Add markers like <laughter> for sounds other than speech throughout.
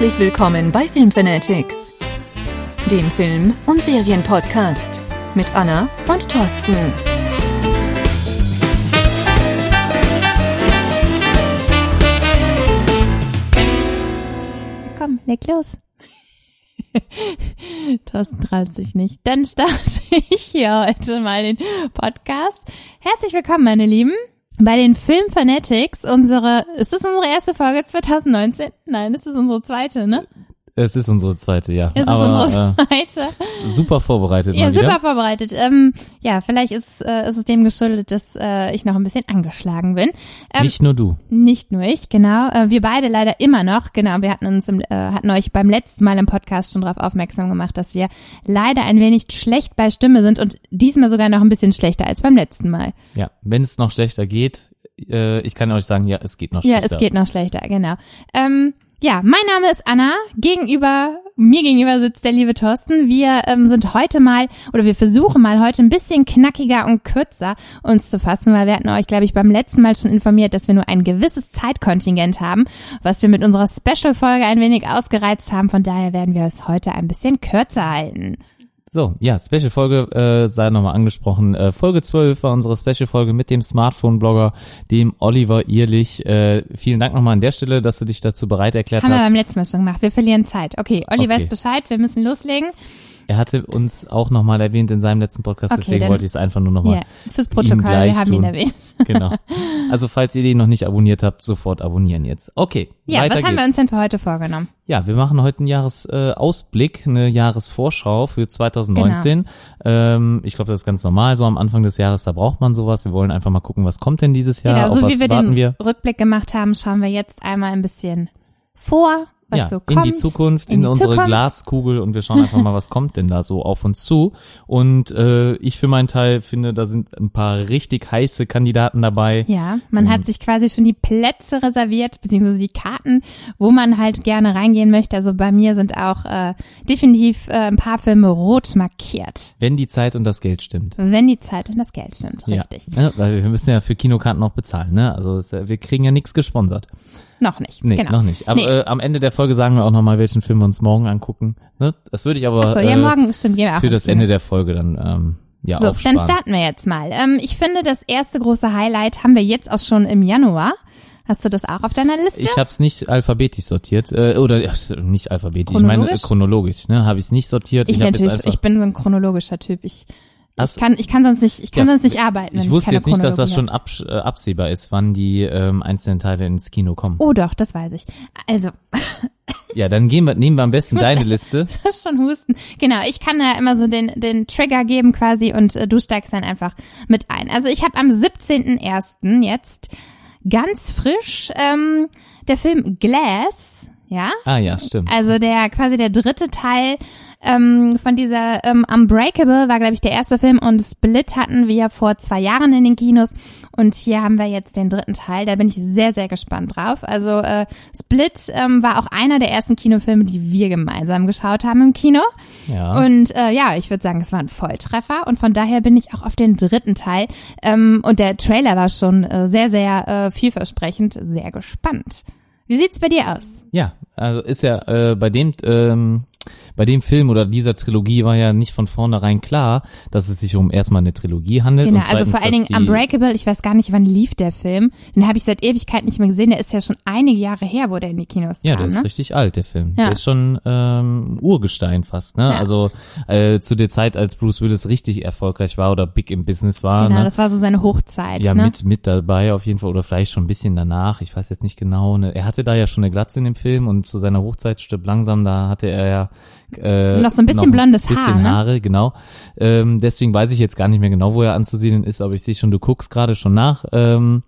Herzlich willkommen bei Filmfanatics, dem Film- und Serienpodcast mit Anna und Thorsten. Komm, leg los. <laughs> Thorsten traut sich nicht. Dann starte <laughs> ich hier heute mal den Podcast. Herzlich willkommen, meine Lieben, bei den Film Fanatics. Unsere, ist das unsere erste Folge 2019? Nein, das ist unsere zweite, ne? Es ist unsere zweite, ja. Es ist Aber unsere zweite. äh, super vorbereitet Ja, wieder. super vorbereitet. Ähm, ja, vielleicht ist, äh, ist es dem geschuldet, dass äh, ich noch ein bisschen angeschlagen bin. Ähm, Nicht nur du. Nicht nur ich, genau. Äh, wir beide leider immer noch. Genau, wir hatten uns im, äh, hatten euch beim letzten Mal im Podcast schon darauf aufmerksam gemacht, dass wir leider ein wenig schlecht bei Stimme sind und diesmal sogar noch ein bisschen schlechter als beim letzten Mal. Ja, wenn es noch schlechter geht, äh, ich kann euch sagen, ja, es geht noch Ja, schlechter. es geht noch schlechter, genau. Ähm, ja, mein Name ist Anna. Gegenüber, mir gegenüber sitzt der liebe Thorsten. Wir ähm, sind heute mal, oder wir versuchen mal heute ein bisschen knackiger und kürzer uns zu fassen, weil wir hatten euch, glaube ich, beim letzten Mal schon informiert, dass wir nur ein gewisses Zeitkontingent haben, was wir mit unserer Special-Folge ein wenig ausgereizt haben. Von daher werden wir es heute ein bisschen kürzer halten. So, ja, Special-Folge äh, sei nochmal angesprochen. Äh, Folge 12 war unsere Special-Folge mit dem Smartphone-Blogger, dem Oliver Ehrlich. Äh, vielen Dank nochmal an der Stelle, dass du dich dazu bereit erklärt Haben wir hast. beim letzten Mal schon gemacht. Wir verlieren Zeit. Okay, Olli Okay. weiß Bescheid. Wir müssen loslegen. Er hatte uns auch nochmal erwähnt in seinem letzten Podcast, Okay, deswegen wollte ich es einfach nur nochmal. Ja, fürs Protokoll. Wir haben ihn tun. erwähnt. <laughs> Genau. Also falls ihr den noch nicht abonniert habt, sofort abonnieren jetzt. Okay. Ja, was haben wir uns denn für heute vorgenommen? Ja, wir machen heute einen Jahresausblick, äh, eine Jahresvorschau für 2019. Ähm, ich glaube, das ist ganz normal. So am Anfang des Jahres, da braucht man sowas. Wir wollen einfach mal gucken, was kommt denn dieses Jahr. genau, so wie wir den wir? Rückblick gemacht haben, schauen wir jetzt einmal ein bisschen vor, was ja, so in kommt. die Zukunft, in, in die unsere Zukunft. Glaskugel und wir schauen einfach mal, was kommt denn da so auf uns zu. Und äh, ich für meinen Teil finde, da sind ein paar richtig heiße Kandidaten dabei. Ja, man Mhm. hat sich quasi schon die Plätze reserviert, beziehungsweise die Karten, wo man halt gerne reingehen möchte. Also bei mir sind auch äh, definitiv äh, ein paar Filme rot markiert. Wenn die Zeit und das Geld stimmt. Wenn die Zeit und das Geld stimmt, richtig. Ja, ja, weil wir müssen ja für Kinokarten auch bezahlen, ne? Also wir kriegen ja nichts gesponsert. Noch nicht. Nee, genau. noch nicht. Aber Nee. äh, am Ende der Folge sagen wir auch nochmal, welchen Film wir uns morgen angucken. Ne? Das würde ich aber äh, ja, morgen stimmt, gehen wir auch für das. Ende der Folge dann ähm, ja So, aufsparen. dann starten wir jetzt mal. Ähm, ich finde, das erste große Highlight haben wir jetzt auch schon im Januar. Hast du das auch auf deiner Liste? Ich habe es nicht alphabetisch sortiert äh, oder ja, nicht alphabetisch, ich meine äh, Chronologisch? Ne, habe ich es nicht sortiert. Ich, jetzt natürlich, ich bin so ein chronologischer Typ. Ich, Ich kann, ich kann sonst nicht, ich kann Ja, sonst nicht arbeiten. ich wusste keine jetzt nicht, dass das schon absch- äh, absehbar ist, wann die ähm, einzelnen Teile ins Kino kommen. Oh doch, das weiß ich. Also, <laughs> Ja, dann gehen wir, nehmen wir am besten muss- deine <laughs> Liste. das ist schon Husten. Genau, ich kann da immer so den, den Trigger geben quasi und äh, du steigst dann einfach mit ein. Also ich habe am 17.01. jetzt ganz frisch ähm, der Film Glass, ja, Ah ja, stimmt. Also der quasi der dritte Teil ähm, von dieser ähm, Unbreakable war, glaube ich, der erste Film und Split hatten wir vor zwei Jahren in den Kinos und hier haben wir jetzt den dritten Teil. Da bin ich sehr, sehr gespannt drauf. Also äh, Split ähm, war auch einer der ersten Kinofilme, die wir gemeinsam geschaut haben im Kino. ja. Und äh, ja, ich würde sagen, es war ein Volltreffer und von daher bin ich auch auf den dritten Teil. Ähm, und der Trailer war schon äh, sehr, sehr äh, vielversprechend, sehr gespannt. Wie sieht's bei dir aus? Ja, also ist ja äh, bei dem ähm, bei dem Film oder dieser Trilogie war ja nicht von vornherein klar, dass es sich um erstmal eine Trilogie handelt. Genau, und also zweitens, vor allen Dingen Unbreakable, ich weiß gar nicht, wann lief der Film. Den habe ich seit Ewigkeit nicht mehr gesehen. Der ist ja schon einige Jahre her, wo der in die Kinos Ja, kam. der ist ne? richtig alt, der Film. Ja. Der ist schon ähm, Urgestein fast, ne? Ja. Also äh, zu der Zeit, als Bruce Willis richtig erfolgreich war oder big im Business war, Genau, ne? das war so seine Hochzeit. ja, ne? mit mit dabei auf jeden Fall oder vielleicht schon ein bisschen danach, ich weiß jetzt nicht genau. Ne? Er hatte da ja schon eine Glatze in dem Film und zu seiner Hochzeit stirbt langsam, da hatte er ja äh, Noch so ein bisschen blondes bisschen Haar, ne? Haare, genau. Ähm, deswegen weiß ich jetzt gar nicht mehr genau, wo er anzusiedeln ist, aber ich sehe schon, du guckst gerade schon nach. Ähm,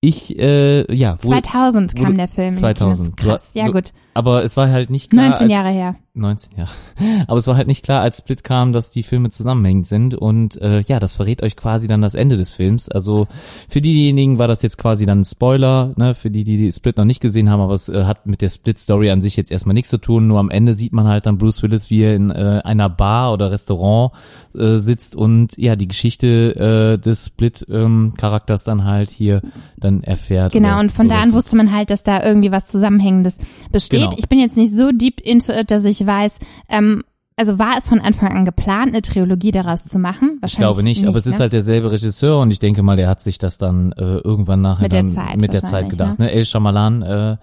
ich, äh, ja, wo, 2000 wo kam der Film. in die 2000. Kinos. Krass, ja gut. Aber es war halt nicht klar. 19 als, Jahre her. 19 Jahre. <laughs> Aber es war halt nicht klar, als Split kam, dass die Filme zusammenhängend sind und äh, ja, das verrät euch quasi dann das Ende des Films. Also für diejenigen war das jetzt quasi dann ein Spoiler, ne, für die, die die Split noch nicht gesehen haben, aber es äh, hat mit der Split-Story an sich jetzt erstmal nichts zu tun. Nur am Ende sieht man halt dann Bruce Willis, wie er in äh, einer Bar oder Restaurant äh, sitzt und ja, die Geschichte äh, des Split-Charakters ähm, dann halt hier dann erfährt. Genau, und von da an wusste man halt, dass da irgendwie was Zusammenhängendes besteht. Genau. Ich bin jetzt nicht so deep into it, dass ich weiß, ähm, also war es von Anfang an geplant, eine Trilogie daraus zu machen? Wahrscheinlich ich glaube nicht, nicht aber es ne? ist halt derselbe Regisseur und ich denke mal, der hat sich das dann äh, irgendwann nachher mit der Zeit, mit der Zeit gedacht. Ne? ne? El Shyamalan äh,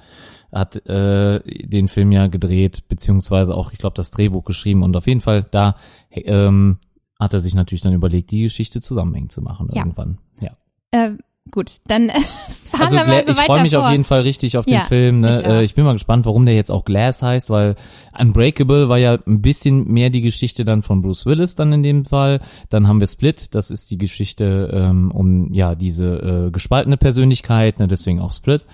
hat äh, den Film ja gedreht, beziehungsweise auch, ich glaube, das Drehbuch geschrieben und auf jeden Fall da ähm, hat er sich natürlich dann überlegt, die Geschichte zusammenhängend zu machen ja. irgendwann. Ja. Äh, Gut, dann äh, <laughs> fahren also, wir mal so Ich freue mich vor. auf jeden Fall richtig auf den ja, Film. Ne? Ich, äh, ich bin mal gespannt, warum der jetzt auch Glass heißt, weil Unbreakable war ja ein bisschen mehr die Geschichte dann von Bruce Willis dann in dem Fall. Dann haben wir Split, das ist die Geschichte ähm, um ja diese äh, gespaltene Persönlichkeit, ne? deswegen auch Split.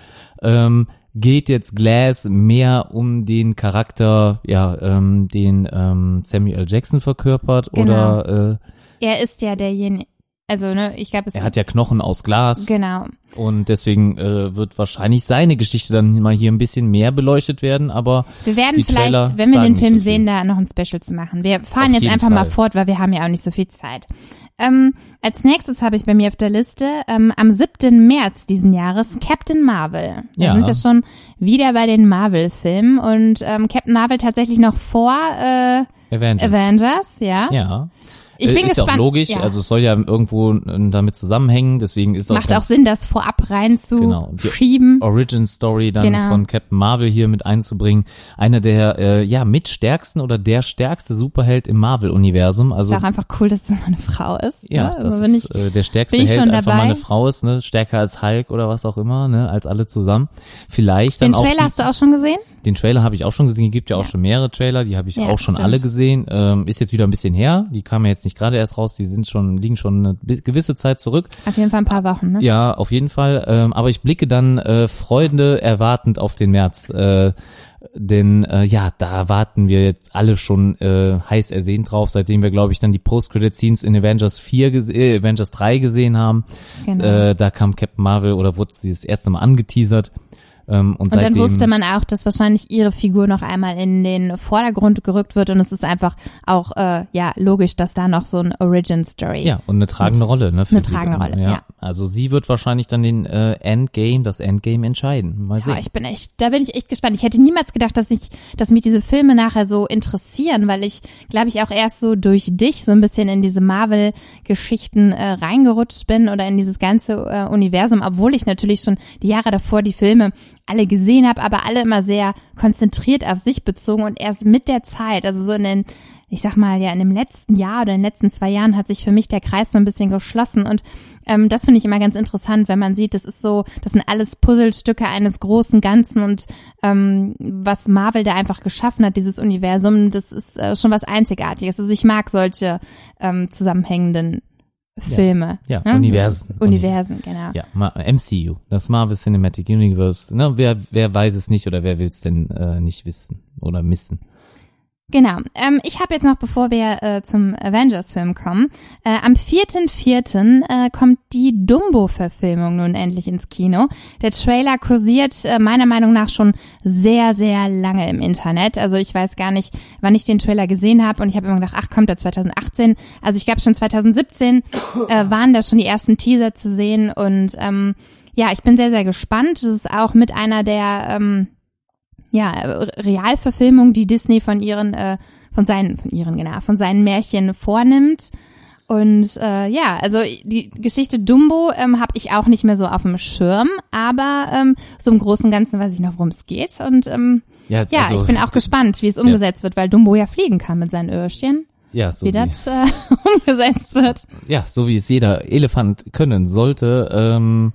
Ähm, geht jetzt Glass mehr um den Charakter, ja, ähm, den ähm, Samuel Jackson verkörpert genau. oder äh, er ist ja derjenige also, ne, ich glaube, Er hat ja Knochen aus Glas. Genau. Und deswegen äh, wird wahrscheinlich seine Geschichte dann mal hier ein bisschen mehr beleuchtet werden, aber. Wir werden vielleicht, Trailer wenn wir den Film so sehen, da noch ein Special zu machen. Wir fahren Auf jetzt einfach Fall. mal fort, weil wir haben ja auch nicht so viel Zeit. Ähm, als nächstes habe ich bei mir auf der Liste ähm, am 7. März diesen Jahres Captain Marvel. Da Ja. sind wir schon wieder bei den Marvel-Filmen und ähm, Captain Marvel tatsächlich noch vor äh, Avengers. Avengers, ja. Ja. Ich Äh, bin ist gespannt. ja auch logisch, ja. also es soll ja irgendwo äh, damit zusammenhängen, deswegen ist Macht auch, auch Sinn, das vorab Genau. Reinzuschieben. Origin Story dann Genau. von Captain Marvel hier mit einzubringen. Einer der äh, ja mitstärksten oder der stärkste Superheld im Marvel Universum. Also ist auch einfach cool, dass es mal eine Frau ist. ja, ne? das also, ist ich, äh, der stärkste Held einfach dabei. mal eine Frau ist, ne, stärker als Hulk oder was auch immer, ne, als alle zusammen. Vielleicht dann den auch Trailer die, hast du auch schon gesehen? Den Trailer habe ich auch schon gesehen, gibt ja auch Ja. schon mehrere Trailer, die habe ich Ja, auch schon stimmt. alle gesehen. Ähm, ist jetzt wieder ein bisschen her, die kamen ja jetzt nicht gerade erst raus, die sind schon, liegen schon eine gewisse Zeit zurück. Auf jeden Fall ein paar Wochen, ne? Ja, auf jeden Fall. Ähm, aber ich blicke dann äh, Freude erwartend auf den März. Äh, denn äh, ja, da warten wir jetzt alle schon äh, heiß ersehnt drauf, seitdem wir, glaube ich, dann die Post-Credit-Scenes in Avengers 4, gese- äh, Avengers 3 gesehen haben. Genau. Äh, da kam Captain Marvel oder wurde sie das erste Mal angeteasert. Ähm, und, Und seitdem, dann wusste man auch, dass wahrscheinlich ihre Figur noch einmal in den Vordergrund gerückt wird und es ist einfach auch äh, ja logisch, dass da noch so ein Origin Story. Ja, und eine tragende Rolle, ne? Eine sie tragende Rolle, ja. Also sie wird wahrscheinlich dann den äh, Endgame, das Endgame entscheiden. Mal sehen. Ja, ich bin echt, da bin ich echt gespannt. Ich hätte niemals gedacht, dass ich, dass mich diese Filme nachher so interessieren, weil ich, glaube ich, auch erst so durch dich so ein bisschen in diese Marvel-Geschichten äh, reingerutscht bin oder in dieses ganze äh, Universum, obwohl ich natürlich schon die Jahre davor die Filme alle gesehen habe, aber alle immer sehr konzentriert auf sich bezogen und erst mit der Zeit, also so in den ich sag mal, ja, in dem letzten Jahr oder in den letzten zwei Jahren hat sich für mich der Kreis so ein bisschen geschlossen und ähm, das finde ich immer ganz interessant, wenn man sieht, das ist so, das sind alles Puzzlestücke eines großen Ganzen und ähm, was Marvel da einfach geschaffen hat, dieses Universum, das ist äh, schon was Einzigartiges. Also ich mag solche ähm, zusammenhängenden Filme. Ja, ne? Universen. Universen, genau. Ja, MCU, das Marvel Cinematic Universe. Ne, wer, wer weiß es nicht oder wer will es denn äh, nicht wissen oder missen? Genau. Ähm, ich habe jetzt noch, bevor wir äh, zum Avengers-Film kommen, äh, am 4.4. Äh, kommt die Dumbo-Verfilmung nun endlich ins Kino. Der Trailer kursiert äh, meiner Meinung nach schon sehr, sehr lange im Internet. Also ich weiß gar nicht, wann ich den Trailer gesehen habe und ich habe immer gedacht, ach, kommt der 2018. Also ich glaube schon 2017 äh, waren da schon die ersten Teaser zu sehen und ähm, ja, ich bin sehr, sehr gespannt. Das ist auch mit einer der ähm, ja, Realverfilmung, die Disney von ihren, äh, von seinen, von ihren, genau, von seinen Märchen vornimmt. Und äh, ja, also die Geschichte Dumbo ähm, habe ich auch nicht mehr so auf dem Schirm, aber ähm, so im Großen und Ganzen weiß ich noch, worum es geht. Und ähm, ja, also, ich bin auch gespannt, wie es umgesetzt wird, weil Dumbo ja fliegen kann mit seinen Öhrchen, ja, so wie wie, das äh, <laughs> umgesetzt wird. ja, so wie es jeder Elefant können sollte. Ähm,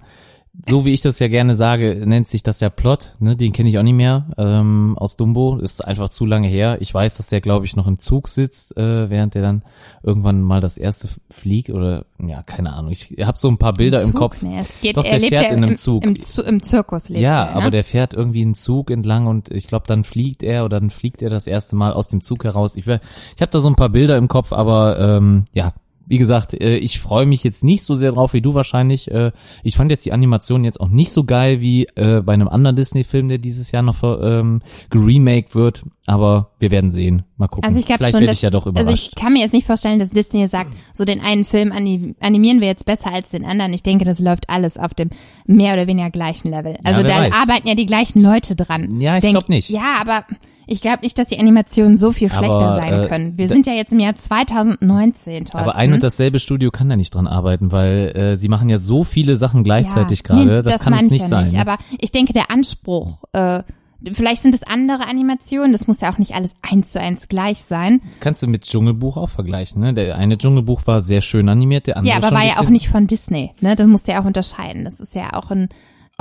so wie ich das ja gerne sage, nennt sich das ja Plot, ne? Den kenne ich auch nicht mehr ähm, aus Dumbo. Ist einfach zu lange her. Ich weiß, dass der, glaube ich, noch im Zug sitzt, äh, während der dann irgendwann mal das erste fliegt oder ja, keine Ahnung. Ich habe so ein paar Bilder im, Zug? Kopf. Nee, es geht, Doch, er der lebt fährt ja in einem im, Zug. Im, Zu- im Zirkus lebt Ja, er, ne? aber der fährt irgendwie einen Zug entlang und ich glaube, dann fliegt er oder dann fliegt er das erste Mal aus dem Zug heraus. Ich, ich habe da so ein paar Bilder im Kopf, aber ähm, ja, wie gesagt, äh, ich freue mich jetzt nicht so sehr drauf wie du wahrscheinlich. Äh, ich fand jetzt die Animation jetzt auch nicht so geil wie äh, bei einem anderen Disney-Film, der dieses Jahr noch ähm, geremaked wird. Aber wir werden sehen. Mal gucken. Also ich glaube Vielleicht schon, dass, ich ja doch überrascht. also ich kann mir jetzt nicht vorstellen, dass Disney sagt, so den einen Film ani- animieren wir jetzt besser als den anderen. Ich denke, das läuft alles auf dem mehr oder weniger gleichen Level. Also wer da weiß. arbeiten ja die gleichen Leute dran. Ja, ich Denk- glaub nicht. Ja, aber ich glaube nicht, dass die Animationen so viel schlechter Aber, sein äh, können. Wir sind ja jetzt im Jahr 2019, Thorsten. aber ein und dasselbe Studio kann da nicht dran arbeiten, weil äh, sie machen ja so viele Sachen gleichzeitig Ja, gerade. nee, das, kann meine es ich nicht ja sein. ne? Aber ich denke, der Anspruch, äh, vielleicht sind es andere Animationen, das muss ja auch nicht alles eins zu eins gleich sein. Kannst du mit Dschungelbuch auch vergleichen, ne? Der eine Dschungelbuch war sehr schön animiert, der andere Ja, aber war ja auch nicht von Disney, ne? Da musst du ja auch unterscheiden. Das ist ja auch ein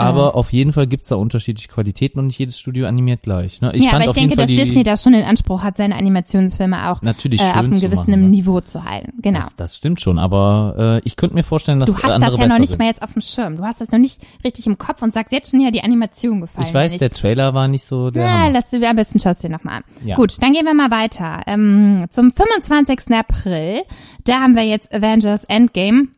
Aber auf jeden Fall gibt's da unterschiedliche Qualitäten und nicht jedes Studio animiert gleich. Ne? Ich ja, fand aber ich denke, dass die, Disney da schon den Anspruch hat, seine Animationsfilme auch Natürlich äh, auf einem gewissen machen, ne? Niveau zu halten. Genau. das, das stimmt schon, aber äh, ich könnte mir vorstellen, dass Du hast das ja noch nicht sind. mal jetzt auf dem Schirm. Du hast das noch nicht richtig im Kopf und sagst jetzt schon ja die Animation gefallen. Ich weiß, der. Trailer war nicht so der Ja, lass du am besten schaust dir nochmal an. Ja. Gut, dann gehen wir mal weiter. Ähm, zum 25. April, da haben wir jetzt Avengers Endgame.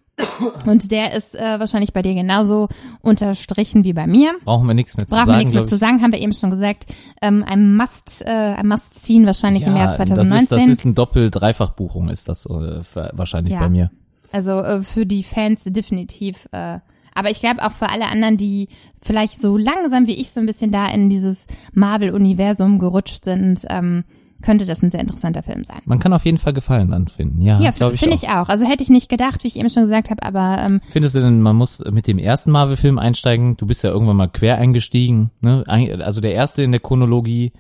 Und der ist äh, wahrscheinlich bei dir genauso unterstrichen wie bei mir. Brauchen wir nichts mehr zu Brauchen wir sagen, nichts mehr zu sagen, haben wir eben schon gesagt. Ähm, ein Must, äh, ein Must ziehen wahrscheinlich im Jahr Das ist, 2019. das ist ein Doppel-Dreifach-Buchung, ist das äh, wahrscheinlich Ja. bei mir. Also äh, für die Fans definitiv. Äh, aber ich glaube auch für alle anderen, die vielleicht so langsam wie ich so ein bisschen da in dieses Marvel-Universum gerutscht sind, ähm, könnte das ein sehr interessanter Film sein. Man kann auf jeden Fall Gefallen dran finden. Ja, Ja, finde auch. ich auch. Also hätte ich nicht gedacht, wie ich eben schon gesagt habe, aber ähm, Findest du denn, man muss mit dem ersten Marvel-Film einsteigen? Du bist ja irgendwann mal quer eingestiegen. Ne? Also der erste in der Chronologie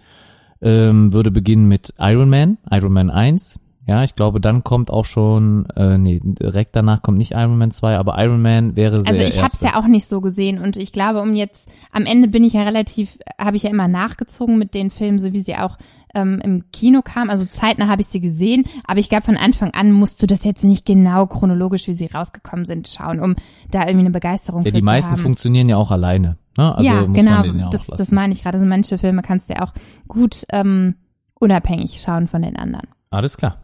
ähm, würde beginnen mit Iron Man, Iron Man 1. Ja, ich glaube, dann kommt auch schon, äh, nee, direkt danach kommt nicht Iron Man 2, aber Iron Man wäre sehr also ich habe es ja auch nicht so gesehen und ich glaube, um jetzt am Ende bin ich ja relativ, habe ich ja immer nachgezogen mit den Filmen, so wie sie auch ähm, im Kino kamen. Also zeitnah habe ich sie gesehen, aber ich glaube von Anfang an musst du das jetzt nicht genau chronologisch, wie sie rausgekommen sind, schauen, um da irgendwie eine Begeisterung Ja, für die zu meisten haben. funktionieren ja auch alleine. Ne? Also ja, muss genau, ja das, das meine ich gerade. Also manche Filme kannst du ja auch gut ähm, unabhängig schauen von den anderen. Alles klar.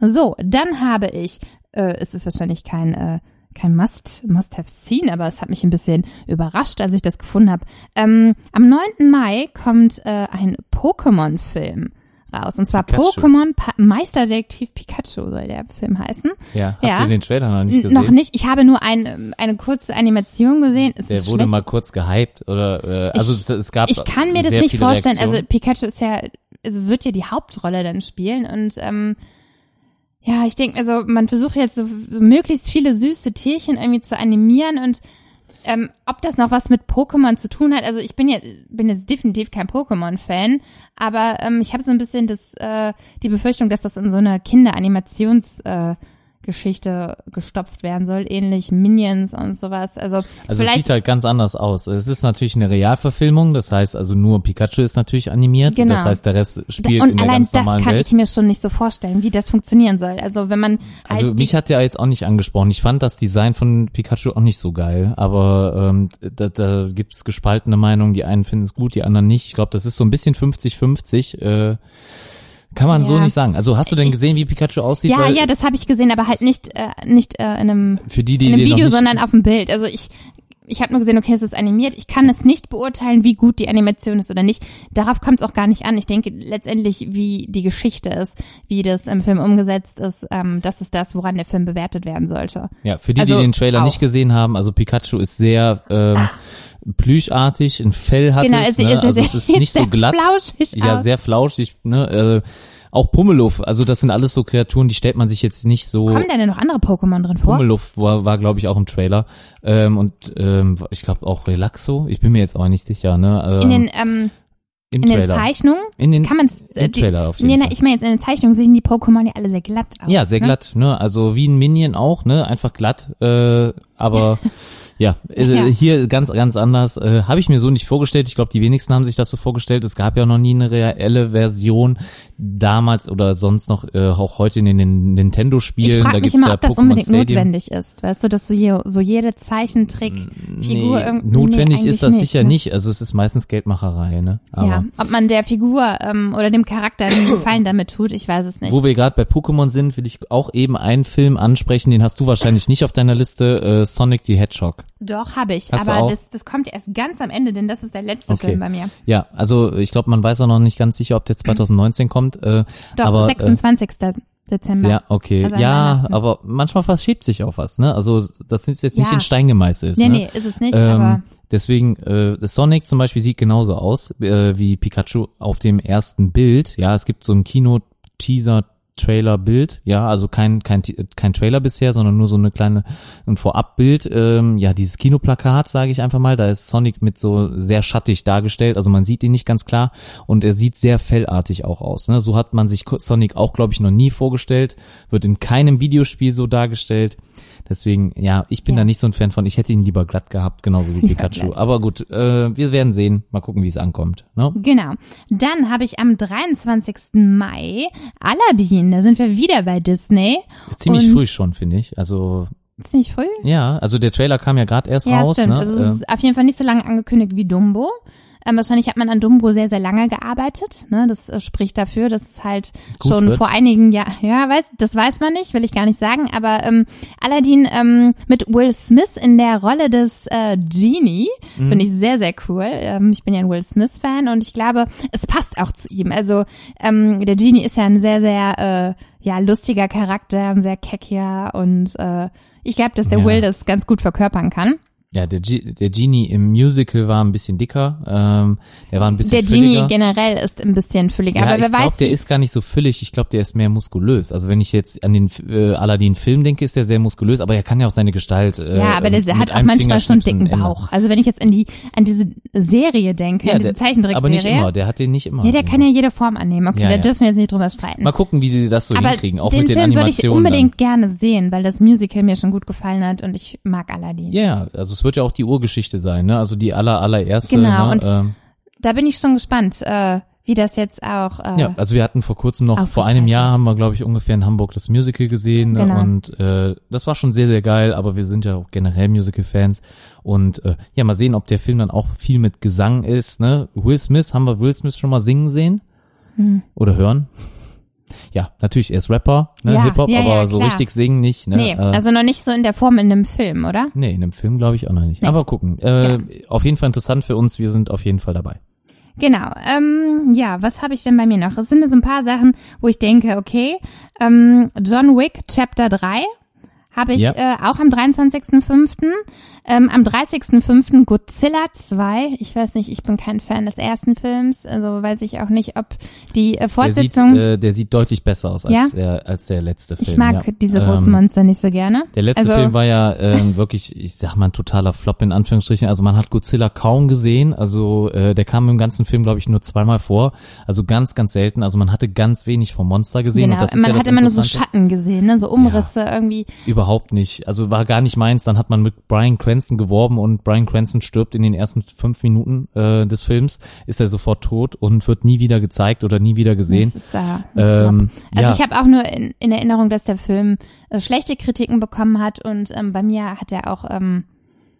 So, dann habe ich, äh, es ist wahrscheinlich kein, äh, kein Must, Must have seen, aber es hat mich ein bisschen überrascht, als ich das gefunden habe. Ähm, am 9. Mai kommt äh, ein Pokémon-Film raus. Und zwar. Pokémon pa Meisterdetektiv Pikachu soll der Film heißen. Ja, hast Ja. du den Trailer noch nicht gesehen? Noch nicht. Ich habe nur ein, eine kurze Animation gesehen. Es Der wurde schlecht. mal kurz gehypt oder äh, also Ich- es, gab Ich kann mir das nicht vorstellen. Reaktionen. Also Pikachu ist ja, also wird ja die Hauptrolle dann spielen und ähm, ja, ich denke, also man versucht jetzt so, möglichst viele süße Tierchen irgendwie zu animieren und ähm, ob das noch was mit Pokémon zu tun hat, also ich bin jetzt, bin jetzt definitiv kein Pokémon-Fan, aber ähm, ich habe so ein bisschen das, äh, die Befürchtung, dass das in so einer Kinderanimations- äh, Geschichte gestopft werden soll, ähnlich Minions und sowas. Also, Also es sieht halt ganz anders aus. Es ist natürlich eine Realverfilmung, das heißt also nur Pikachu ist natürlich animiert, Genau. das heißt der Rest spielt und in der allein ganz das normalen kann Welt. ich mir schon nicht so vorstellen, wie das funktionieren soll. Also wenn man Also halt mich die, hat der jetzt auch nicht angesprochen. Ich fand das Design von Pikachu auch nicht so geil, aber ähm, da, da gibt's gespaltene Meinungen. Die einen finden es gut, die anderen nicht. Ich glaube, das ist so ein bisschen 50-50. Äh, kann man so Ja. nicht sagen. Also hast du denn gesehen, wie Pikachu aussieht? ja, ja, das habe ich gesehen, aber halt nicht äh, nicht äh, in einem, Für die, die in einem Video, sondern auf dem Bild. Also ich ich habe nur gesehen, okay, es ist animiert. Ich kann es nicht beurteilen, wie gut die Animation ist oder nicht. Darauf kommt es auch gar nicht an. Ich denke letztendlich, wie die Geschichte ist, wie das im Film umgesetzt ist, ähm, das ist das, woran der Film bewertet werden sollte. Ja, für die, Also die den Trailer auch. nicht gesehen haben, also Pikachu ist sehr ähm, plüschartig, ein Fell hat Genau, es, es, ne? es, also es ist nicht <laughs> so glatt. flauschig Ja, aus. sehr flauschig, ne? Äh, auch Pummeluff, also das sind alles so Kreaturen, die stellt man sich jetzt nicht so. Kommen da denn noch andere Pokémon drin vor? Pummeluff war, war glaube ich, auch im Trailer. Ähm, und ähm, ich glaube auch Relaxo, ich bin mir jetzt aber nicht sicher, ne? Ähm, In den ähm, in den Trailer. Zeichnungen in den, kann man es im Trailer auf jeden Nee, nee, Fall. ich meine jetzt in den Zeichnungen sehen die Pokémon ja alle sehr glatt aus. Ja, sehr ne? glatt, ne? Also wie ein Minion auch, ne? Einfach glatt. Äh, aber <laughs> ja, äh, Ja. hier ganz, ganz anders. Äh, Habe ich mir so nicht vorgestellt. Ich glaube, die wenigsten haben sich das so vorgestellt. Es gab ja noch nie eine reelle Version damals oder sonst noch, äh, auch heute in den Nintendo-Spielen. Ich frage mich immer, ja ob das Pokémon unbedingt Stadium. notwendig ist. Weißt du, dass du hier so jede Zeichentrickfigur Nee, irgendwie. notwendig nee, ist das eigentlich sicher ne? nicht. Also es ist meistens Geldmacherei, ne? Aber Ja, ob man der Figur ähm, oder dem Charakter einen Gefallen damit tut, ich weiß es nicht. Wo wir gerade bei Pokémon sind, will ich auch eben einen Film ansprechen, den hast du wahrscheinlich nicht auf deiner Liste, äh, Sonic the Hedgehog. Doch, habe ich. Hast aber das, das kommt erst ganz am Ende, denn das ist der letzte Okay. Film bei mir. Ja, also ich glaube, man weiß auch noch nicht ganz sicher, ob der 2019 kommt. Äh, Doch, aber, 26. Dezember. Äh, ja, okay. Also ja, aber manchmal verschiebt sich auch was, ne? Also das ist jetzt nicht Ja. in Stein gemeißelt. Nee, ne? nee, ist es nicht, Ähm, aber deswegen, äh, Sonic zum Beispiel sieht genauso aus äh, wie Pikachu auf dem ersten Bild. Ja, es gibt so ein Kino-Teaser. Trailer-Bild, ja, also kein, kein, kein Trailer bisher, sondern nur so eine kleine, ein Vorabbild, ähm, ja, dieses Kinoplakat, sage ich einfach mal, da ist Sonic mit so sehr schattig dargestellt, also man sieht ihn nicht ganz klar und er sieht sehr fellartig auch aus, ne? so hat man sich Sonic auch, glaube ich, noch nie vorgestellt, wird in keinem Videospiel so dargestellt, Deswegen, ja, ich bin Ja. da nicht so ein Fan von. Ich hätte ihn lieber glatt gehabt, genauso wie <laughs> Pikachu. glatt. Aber gut, äh, wir werden sehen. Mal gucken, wie es ankommt. Ne? Genau. Dann habe ich am 23. Mai Aladdin. Da sind wir wieder bei Disney. Ziemlich früh schon, finde ich. Also, Ziemlich früh. ja, also der Trailer kam ja gerade erst Ja, raus. stimmt. Ne? Also es Äh, ist auf jeden Fall nicht so lange angekündigt wie Dumbo. Ähm, wahrscheinlich hat man an Dumbo sehr, sehr lange gearbeitet. Ne? Das äh, spricht dafür, dass es halt Gut schon wird. vor einigen Jahren, ja, weiß, das weiß man nicht, will ich gar nicht sagen, aber ähm, Aladdin ähm, mit Will Smith in der Rolle des äh, Genie Mhm. finde ich sehr, sehr cool. Ähm, ich bin ja ein Will Smith-Fan und ich glaube, es passt auch zu ihm. Also ähm, der Genie ist ja ein sehr, sehr äh, ja, lustiger Charakter, ein sehr keckiger und äh, ich glaube, dass der Ja. Will das ganz gut verkörpern kann. Ja, der, G der Genie im Musical war ein bisschen dicker. Ähm, der war ein bisschen Der Genie fülliger. generell ist ein bisschen fülliger, Ja, aber wer ich glaube, der ist gar nicht so füllig. Ich glaube, der ist mehr muskulös. Also wenn ich jetzt an den äh, Aladdin-Film denke, ist der sehr muskulös, aber er kann ja auch seine Gestalt. Äh, ja, aber der hat auch manchmal schon Fingerschnipsen dicken ändern. Bauch. Also wenn ich jetzt an die an diese Serie denke, Ja, an diese der, aber nicht Zeichentrickserie, immer. Der hat den nicht immer. ja, der kann ja jede Form annehmen. Okay, Ja, da dürfen wir jetzt nicht drüber streiten. Mal gucken, wie die das so aber hinkriegen, auch den mit den Film würde ich Animationen. unbedingt gerne sehen, weil das Musical mir schon gut gefallen hat und ich mag Aladdin. Dann. Ja, also wird ja auch die Urgeschichte sein, ne? Also die aller allererste. Genau, ne? und ähm, Da bin ich schon gespannt, äh, wie das jetzt auch. Äh, Ja, also wir hatten vor kurzem noch, vor einem Jahr haben wir, glaube ich, ungefähr in Hamburg das Musical gesehen ne? Genau. und äh, das war schon sehr, sehr geil, aber wir sind ja auch generell Musical-Fans und äh, ja, mal sehen, ob der Film dann auch viel mit Gesang ist. Ne? Will Smith, haben wir Will Smith schon mal singen sehen? Hm. Oder hören? Ja, natürlich, er ist Rapper, ne? Ja, Hip-Hop, ja, aber ja, so richtig singen nicht. Ne? nee, äh, also noch nicht so in der Form in einem Film, oder? nee, in dem Film glaube ich auch noch nicht. Nee. Aber gucken. Äh. Auf jeden Fall interessant für uns, wir sind auf jeden Fall dabei. Genau. Ähm, ja, was habe ich denn bei mir noch? Es sind so ein paar Sachen, wo ich denke, okay, ähm, John Wick Chapter 3 habe ich Ja. äh, auch am 23.05. Ähm, am 30.05. Godzilla 2. Ich weiß nicht, ich bin kein Fan des ersten Films, also weiß ich auch nicht, ob die äh, Der sieht, Fortsetzung. äh, der sieht deutlich besser aus als, Ja? der, als der letzte Film. ich mag ja. diese großen Ähm, Monster nicht so gerne. Der letzte also, Film war ja ähm, wirklich, ich sag mal, ein totaler Flop in Anführungsstrichen. Also man hat Godzilla kaum gesehen. Also äh, der kam im ganzen Film, glaube ich, nur zweimal vor. Also ganz, ganz selten. Also man hatte ganz wenig vom Monster gesehen. Genau, und das ist man ja hat immer nur so. Schatten gesehen, ne? so Umrisse irgendwie. Überhaupt nicht. Also war gar nicht meins. Dann hat man mit Brian Cranston geworben und Brian Cranston stirbt in den ersten fünf Minuten äh, des Films. Ist er sofort tot und wird nie wieder gezeigt oder nie wieder gesehen. Das ist, äh, Ähm. Also ja. ich habe auch nur in, in Erinnerung, dass der Film äh, schlechte Kritiken bekommen hat und ähm, bei mir hat er auch ähm,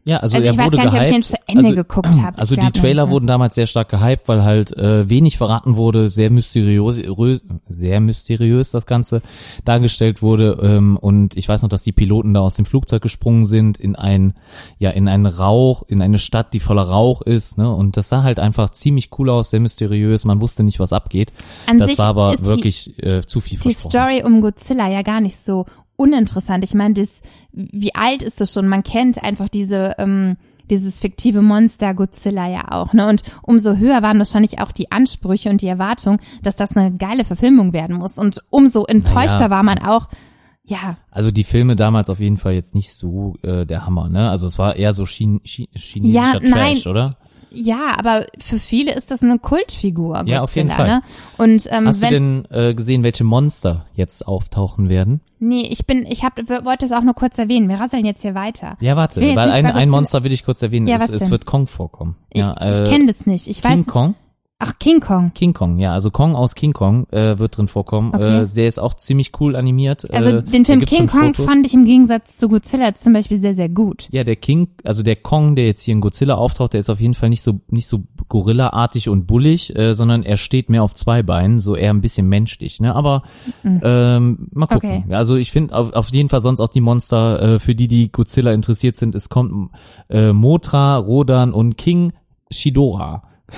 Ja, also, Also er ich weiß gar nicht, ob ich den zu Ende also, geguckt <clears throat> habe. Also die Trailer ne? wurden damals sehr stark gehypt, weil halt äh, wenig verraten wurde, sehr mysteriös, rö- sehr mysteriös das Ganze dargestellt wurde. Ähm, und ich weiß noch, dass die Piloten da aus dem Flugzeug gesprungen sind in ein, ja, in einen Rauch, in eine Stadt, die voller Rauch ist. Ne? Und das sah halt einfach ziemlich cool aus, sehr mysteriös. Man wusste nicht, was abgeht. An das war aber ist die- wirklich äh, zu viel die. Story um Godzilla ja gar nicht so uninteressant. Ich meine, das, wie alt ist das schon? Man kennt einfach diese, ähm, dieses fiktive Monster Godzilla ja auch, ne? Und umso höher waren wahrscheinlich auch die Ansprüche und die Erwartungen, dass das eine geile Verfilmung werden muss. Und umso enttäuschter Naja. war man auch, ja, Also die Filme damals auf jeden Fall jetzt nicht so äh, der Hammer, ne? Also es war eher so Chine Chine chinesischer Ja, nein. Trash, oder? Ja, aber für viele ist das eine Kultfigur. Godzilla, Ja, auf jeden Fall. Ne? Und ähm, Hast du denn äh, gesehen, welche Monster jetzt auftauchen werden? nee, ich bin, ich hab, wollte es auch nur kurz erwähnen. Wir rasseln jetzt hier weiter. Ja, warte, weil ein, ein Monster will ich kurz erwähnen. Ja, es, es wird Kong vorkommen. Ja, ich ich äh, kenne das nicht. Ich King weiß. Kong? Ach, King Kong. King Kong, ja, also Kong aus King Kong äh, wird drin vorkommen. Okay. Äh, der ist auch ziemlich cool animiert. Also äh, den Film King Kong Fotos. fand ich im Gegensatz zu Godzilla zum Beispiel sehr, sehr gut. Ja, der King, also der Kong, der jetzt hier in Godzilla auftaucht, der ist auf jeden Fall nicht so nicht so Gorilla-artig und bullig, äh, sondern er steht mehr auf zwei Beinen, so eher ein bisschen menschlich. Ne, aber ähm, mal gucken. Okay. Also ich finde auf, auf jeden Fall sonst auch die Monster äh, für die, die Godzilla interessiert sind. Es kommt äh, Mothra, Rodan und King Shidora. <laughs>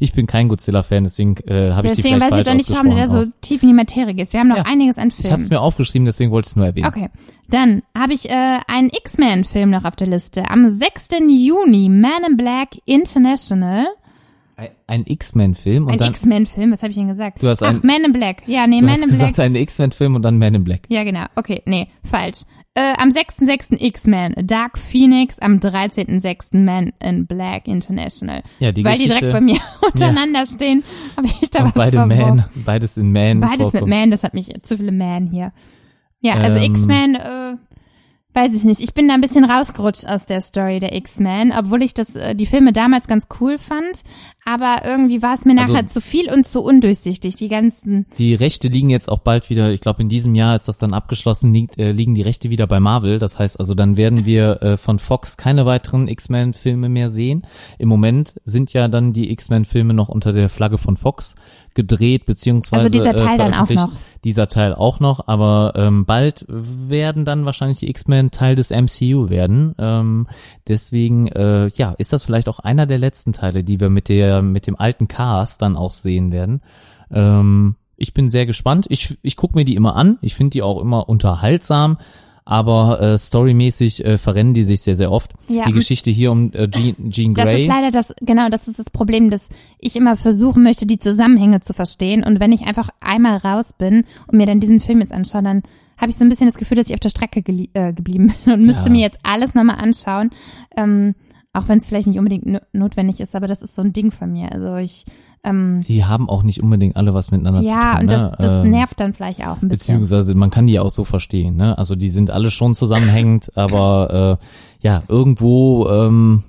Ich bin kein Godzilla-Fan, deswegen äh, habe ich sie Deswegen vielleicht weiß ich falsch doch nicht, warum der ausgesprochen. so tief in die Materie geht. Wir haben noch Ja. einiges an auch. Ich habe es Filmen. mir aufgeschrieben, deswegen wollte ich es nur erwähnen. Okay, dann habe ich äh, einen X-Men-Film noch auf der Liste. Am 6. Juni, Man in Black International. Ein, ein X-Men-Film und Ein dann X-Men-Film, was habe ich denn gesagt? Du hast Ach, ein- Man in Black. Ja, nee, du Man hast in Black. gesagt, ein X-Men-Film und dann Man in Black. Ja, genau. Okay, nee, falsch. Äh, am 6.6. X-Men, Dark Phoenix, am 13.6. Man in Black International. Ja, die Weil die Geschichte- direkt bei mir untereinander stehen, habe ich da Und was beide verworfen. Man, beides in Man. Beides mit vorkommen. Man, das hat mich zu viele Man hier. Ja, also Ähm. X-Men, äh, weiß ich nicht. Ich bin da ein bisschen rausgerutscht aus der Story der X-Men, obwohl ich das, äh, die Filme damals ganz cool fand. Aber irgendwie war es mir Also- nachher zu viel und zu undurchsichtig. Die ganzen, Die Rechte liegen jetzt auch bald wieder, ich glaube in diesem Jahr ist das dann abgeschlossen, liegt, äh, liegen die Rechte wieder bei Marvel. Das heißt also, dann werden wir äh, von Fox keine weiteren X-Men-Filme mehr sehen. Im Moment sind ja dann die X-Men-Filme noch unter der Flagge von Fox gedreht, beziehungsweise Also dieser äh, Teil dann auch noch. Dieser Teil auch noch, aber ähm, bald werden dann wahrscheinlich die X-Men Teil des MCU werden. Ähm, deswegen, äh, ja, ist das vielleicht auch einer der letzten Teile, die wir mit der mit dem alten Cast dann auch sehen werden. Ähm, ich bin sehr gespannt. Ich, ich gucke mir die immer an. Ich finde die auch immer unterhaltsam. Aber äh, storymäßig äh, verrennen die sich sehr, sehr oft. Ja, die Geschichte hier um äh, Jean, Jean das Grey. ist leider das, genau, das ist das Problem, dass ich immer versuchen möchte, die Zusammenhänge zu verstehen. Und wenn ich einfach einmal raus bin und mir dann diesen Film jetzt anschaue, dann habe ich so ein bisschen das Gefühl, dass ich auf der Strecke äh, geblieben bin und müsste Ja. mir jetzt alles nochmal anschauen. Ähm, auch wenn es vielleicht nicht unbedingt no notwendig ist, aber das ist so ein Ding von mir. Also ich, ähm, die haben auch nicht unbedingt alle was miteinander zu tun. ja, und das, ne? das Ähm, nervt dann vielleicht auch ein bisschen. Beziehungsweise man kann die ja auch so verstehen, ne? Also die sind alle schon zusammenhängend, <laughs> aber äh, ja, irgendwo ähm,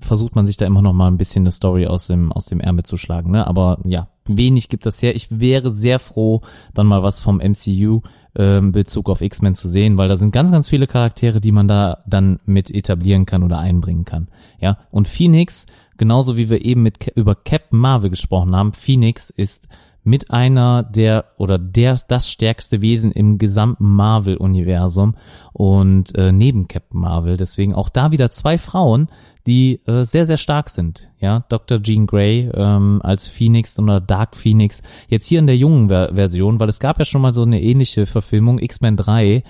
versucht man sich da immer noch mal ein bisschen eine Story aus dem aus dem Ärmel zu schlagen, ne? Aber ja, wenig gibt das her. Ich wäre sehr froh, dann mal was vom MCU äh, in Bezug auf X-Men zu sehen, weil da sind ganz ganz viele Charaktere, die man da dann mit etablieren kann oder einbringen kann. Ja, und Phoenix, genauso wie wir eben mit über Captain Marvel gesprochen haben, Phoenix ist mit einer der oder der das stärkste Wesen im gesamten Marvel-Universum und äh, neben Captain Marvel. Deswegen auch da wieder zwei Frauen, die äh, sehr, sehr stark sind. Ja, Dr. Jean Grey ähm, als Phoenix oder Dark Phoenix. Jetzt hier in der jungen Ver Version, weil es gab ja schon mal so eine ähnliche Verfilmung, X-Men 3,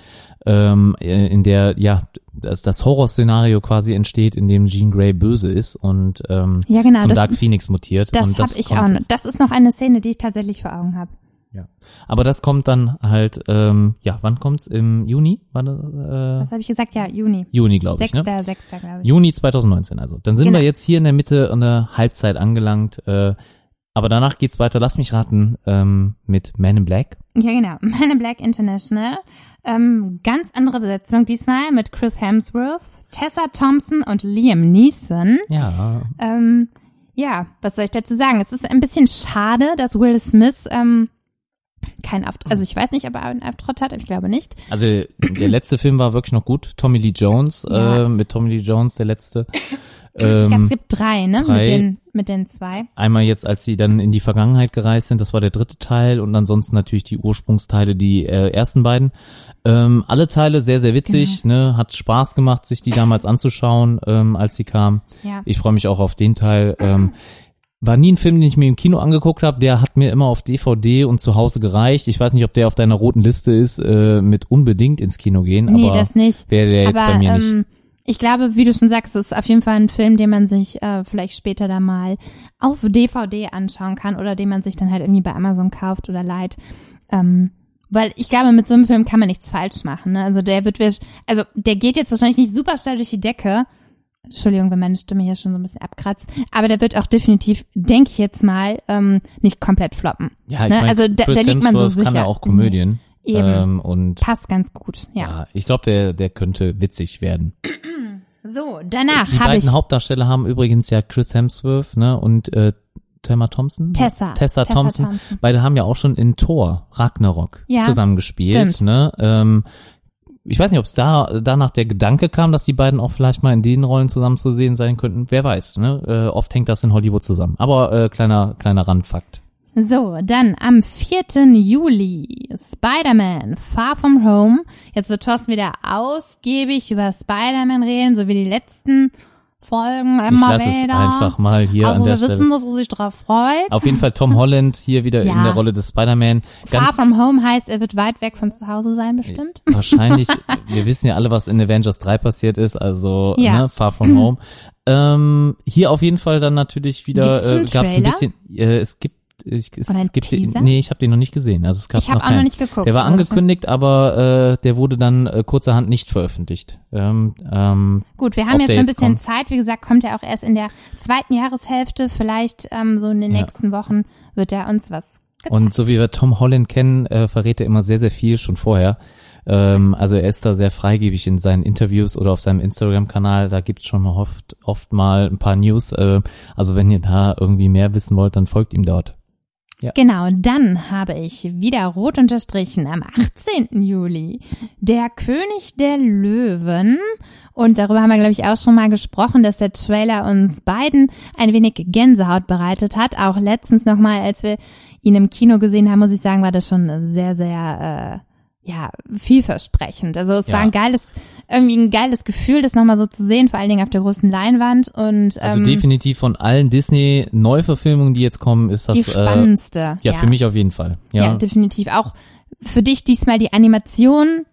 ähm, äh, in der ja das, das Horrorszenario quasi entsteht, in dem Jean Grey böse ist und ähm, Ja, genau, zum das- Dark Phoenix mutiert. Das und habe ich auch noch. Das ist noch eine Szene, die ich tatsächlich vor Augen habe. Ja. Aber das kommt dann halt, ähm, ja, wann kommt's? Im Juni? Das, äh, Was habe ich gesagt? Ja, Juni. Juni, glaube ich, Sechster, ne? Sechster, glaube ich. Juni 2019 also. Dann sind Genau. wir jetzt hier in der Mitte an der Halbzeit angelangt. Äh, aber danach geht's weiter, lass mich raten, ähm, mit Man in Black. Ja, genau. <laughs> Man in Black International. Ähm, ganz andere Besetzung diesmal mit Chris Hemsworth, Tessa Thompson und Liam Neeson. Ja, Ähm, ja, was soll ich dazu sagen? Es ist ein bisschen schade, dass Will Smith ähm, kein Auftritt, also ich weiß nicht, ob er einen Auftritt hat, ich glaube nicht. also der letzte Film war wirklich noch gut. Tommy Lee Jones, Ja. äh, mit Tommy Lee Jones, der letzte. ich glaube, Ähm, es gibt drei, ne? drei. Mit den, mit den zwei. Einmal jetzt, als sie dann in die Vergangenheit gereist sind, das war der dritte Teil und ansonsten natürlich die Ursprungsteile, die äh, ersten beiden. Ähm, alle Teile sehr, sehr witzig, Genau. ne, hat Spaß gemacht, sich die damals anzuschauen, ähm, als sie kam. Ja. Ich freue mich auch auf den Teil. Ähm, war nie ein Film, den ich mir im Kino angeguckt habe. Der hat mir immer auf DVD und zu Hause gereicht. Ich weiß nicht, ob der auf deiner roten Liste ist, äh, mit unbedingt ins Kino gehen, Nee, aber das nicht. wäre der jetzt Aber bei mir nicht. ähm, ich glaube, wie du schon sagst, es ist auf jeden Fall ein Film, den man sich äh, vielleicht später da mal auf DVD anschauen kann oder den man sich dann halt irgendwie bei Amazon kauft oder leiht. Ähm, weil ich glaube, mit so einem Film kann man nichts falsch machen. Ne? Also der wird, wir- also der geht jetzt wahrscheinlich nicht super schnell durch die Decke. Entschuldigung, wenn meine Stimme hier schon so ein bisschen abkratzt. Aber der wird auch definitiv, denke ich jetzt mal, ähm, nicht komplett floppen. Ja, ich Ne? mein, Also da- Chris da liegt man so Hemsworth kann sicher. ja auch Komödien. Eben. Ähm, und Passt ganz gut, ja. ja, ich glaube, der, der könnte witzig werden. So, danach Die habe beiden ich Hauptdarsteller haben übrigens ja Chris Hemsworth, ne, und äh, Thelma Thompson? Tessa. Tessa, Tessa Thompson. Thompson. Beide haben ja auch schon in Thor, Ragnarok, Ja, zusammengespielt, stimmt. ne? Ähm, ich weiß nicht, ob es da danach der Gedanke kam, dass die beiden auch vielleicht mal in den Rollen zusammen zu sehen sein könnten. Wer weiß, ne? Äh, oft hängt das in Hollywood zusammen. Aber äh, kleiner kleiner Randfakt. So, dann am 4. Juli Spider-Man Far From Home. Jetzt wird Thorsten wieder ausgiebig über Spider-Man reden, so wie die letzten Folgen Ich immer lasse es wieder. einfach mal hier also an der wir Stelle. wissen, dass er sich drauf freut. Auf jeden Fall Tom Holland hier wieder Ja. in der Rolle des Spider-Man. Far From Home heißt, er wird weit weg von zu Hause sein, bestimmt. wahrscheinlich, wir wissen ja alle, was in Avengers 3 passiert ist, also Ja. ne, Far From Home. Ähm, hier auf jeden Fall dann natürlich wieder äh, gab es ein bisschen, äh, es gibt ich, es, Oder ein gibt den, Teaser? nee, ich habe den noch nicht gesehen. Also es gab Ich noch auch noch keinen. nicht geguckt. Der war angekündigt, aber äh, der wurde dann äh, kurzerhand nicht veröffentlicht. Ähm, ähm, Gut, wir haben Ob jetzt der so ein jetzt bisschen kommt. Zeit. Wie gesagt, kommt er auch erst in der zweiten Jahreshälfte. Vielleicht ähm, so in den Ja. nächsten Wochen wird er uns was gezeigt. Und so wie wir Tom Holland kennen, äh, verrät er immer sehr, sehr viel schon vorher. Ähm, also er ist da sehr freigebig in seinen Interviews oder auf seinem Instagram-Kanal. Da gibt's schon mal oft, oft mal ein paar News. Äh, also wenn ihr da irgendwie mehr wissen wollt, dann folgt ihm dort. Genau, dann habe ich wieder rot unterstrichen am 18. Juli. Der König der Löwen. Und darüber haben wir, glaube ich, auch schon mal gesprochen, dass der Trailer uns beiden ein wenig Gänsehaut bereitet hat. Auch letztens nochmal, als wir ihn im Kino gesehen haben, muss ich sagen, war das schon sehr, sehr, äh, ja, vielversprechend. Also es war Ja. ein geiles, irgendwie ein geiles Gefühl, das nochmal so zu sehen, vor allen Dingen auf der großen Leinwand. Und Also ähm, definitiv von allen Disney-Neuverfilmungen, die jetzt kommen, ist das die äh, spannendste. ja, für mich auf jeden Fall. Ja, Ja, definitiv. Auch für dich diesmal die Animation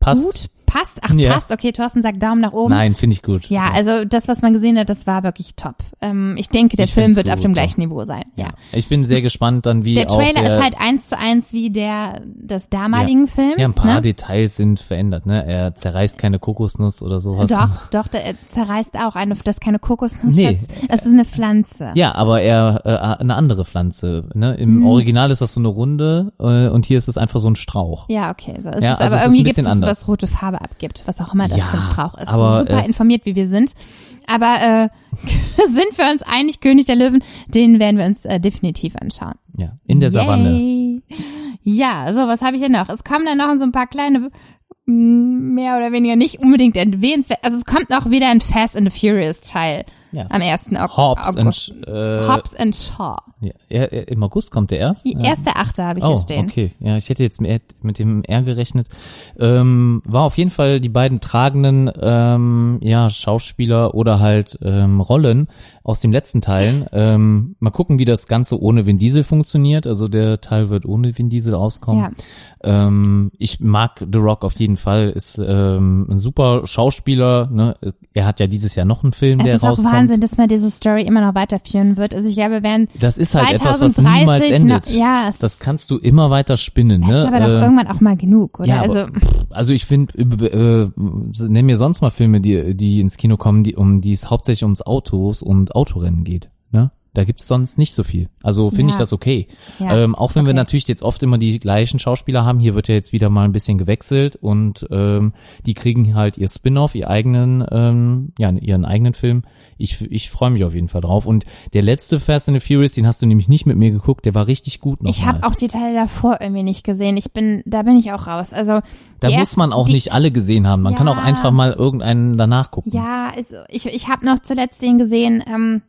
passt. gut, passt. Ach, Ja. passt. Okay, Thorsten sagt Daumen nach oben. Nein, finde ich gut. Ja, also das, was man gesehen hat, das war wirklich top. Ähm, ich denke, der Ich Film wird auf gut, dem ja. gleichen Niveau sein. Ja. Ich bin sehr gespannt dann, wie Der auch Trailer der, ist halt eins zu eins wie der des damaligen Films. ja, ein paar ne? Details sind verändert, ne? Er zerreißt keine Kokosnuss oder sowas. Doch, <laughs> doch, der zerreißt auch eine, das ist keine Kokosnuss, Nee. Schatz. Das ist eine Pflanze. Ja, aber er äh, eine andere Pflanze. Ne? Im Mhm. Original ist das so eine Runde äh, und hier ist es einfach so ein Strauch. Ja, okay. So ist Ja, es. also aber es irgendwie gibt es, anders. was rote Farbe abgibt, was auch immer das Ja, für ein Strauch ist. aber, Super äh, informiert, wie wir sind. Aber äh, <laughs> sind wir uns einig, König der Löwen, den werden wir uns äh, definitiv anschauen. Ja, in der Savanne. Yay. Ja, so, was habe ich denn noch? Es kommen dann noch so ein paar kleine, m, mehr oder weniger nicht unbedingt erwähnenswert. Also es kommt noch wieder ein Fast and the Furious Teil Ja. am 1. Ok Hobbs August. and äh, Hobbs and Shaw. Ja, er, im August kommt der erst. Die Ja. erste Achte habe ich oh, hier stehen. okay. Ja, ich hätte jetzt mit, dem R gerechnet. Ähm, war auf jeden Fall die beiden tragenden ähm, ja, Schauspieler oder halt ähm, Rollen aus dem letzten Teilen. Ähm, mal gucken, wie das Ganze ohne Vin Diesel funktioniert. Also der Teil wird ohne Vin Diesel auskommen. Ja. Ähm, ich mag The Rock auf jeden Fall. Ist ähm, ein super Schauspieler. Ne? Er hat ja dieses Jahr noch einen Film, Es der ist auch rauskommt. Wahnsinn, dass man diese Story immer noch weiterführen wird. Also ich glaube, während Das ist halt etwas, was 2030 niemals endet. Noch, ja, Das kannst du immer weiter spinnen. ist Ne? aber doch Äh, irgendwann auch mal genug, oder? Ja, also aber, also ich finde, äh, nenn mir sonst mal Filme, die, die ins Kino kommen, die, um die es hauptsächlich ums Autos und Autorennen geht. Ne? Da gibt's sonst nicht so viel. Also finde Ja. ich das okay. Ja, ähm, auch wenn wir okay. natürlich jetzt oft immer die gleichen Schauspieler haben, hier wird ja jetzt wieder mal ein bisschen gewechselt und ähm, die kriegen halt ihr Spin-off, ihr eigenen, ähm, ja, ihren eigenen Film. Ich, ich freue mich auf jeden Fall drauf. Und der letzte Fast and the Furious, den hast du nämlich nicht mit mir geguckt, der war richtig gut noch ich habe auch die Teile davor irgendwie nicht gesehen. Ich bin, da bin ich auch raus. Also Da muss man auch die, nicht alle gesehen haben. Man kann auch Ja. einfach mal irgendeinen danach gucken. Ja, also ich, ich habe noch zuletzt den gesehen, ähm,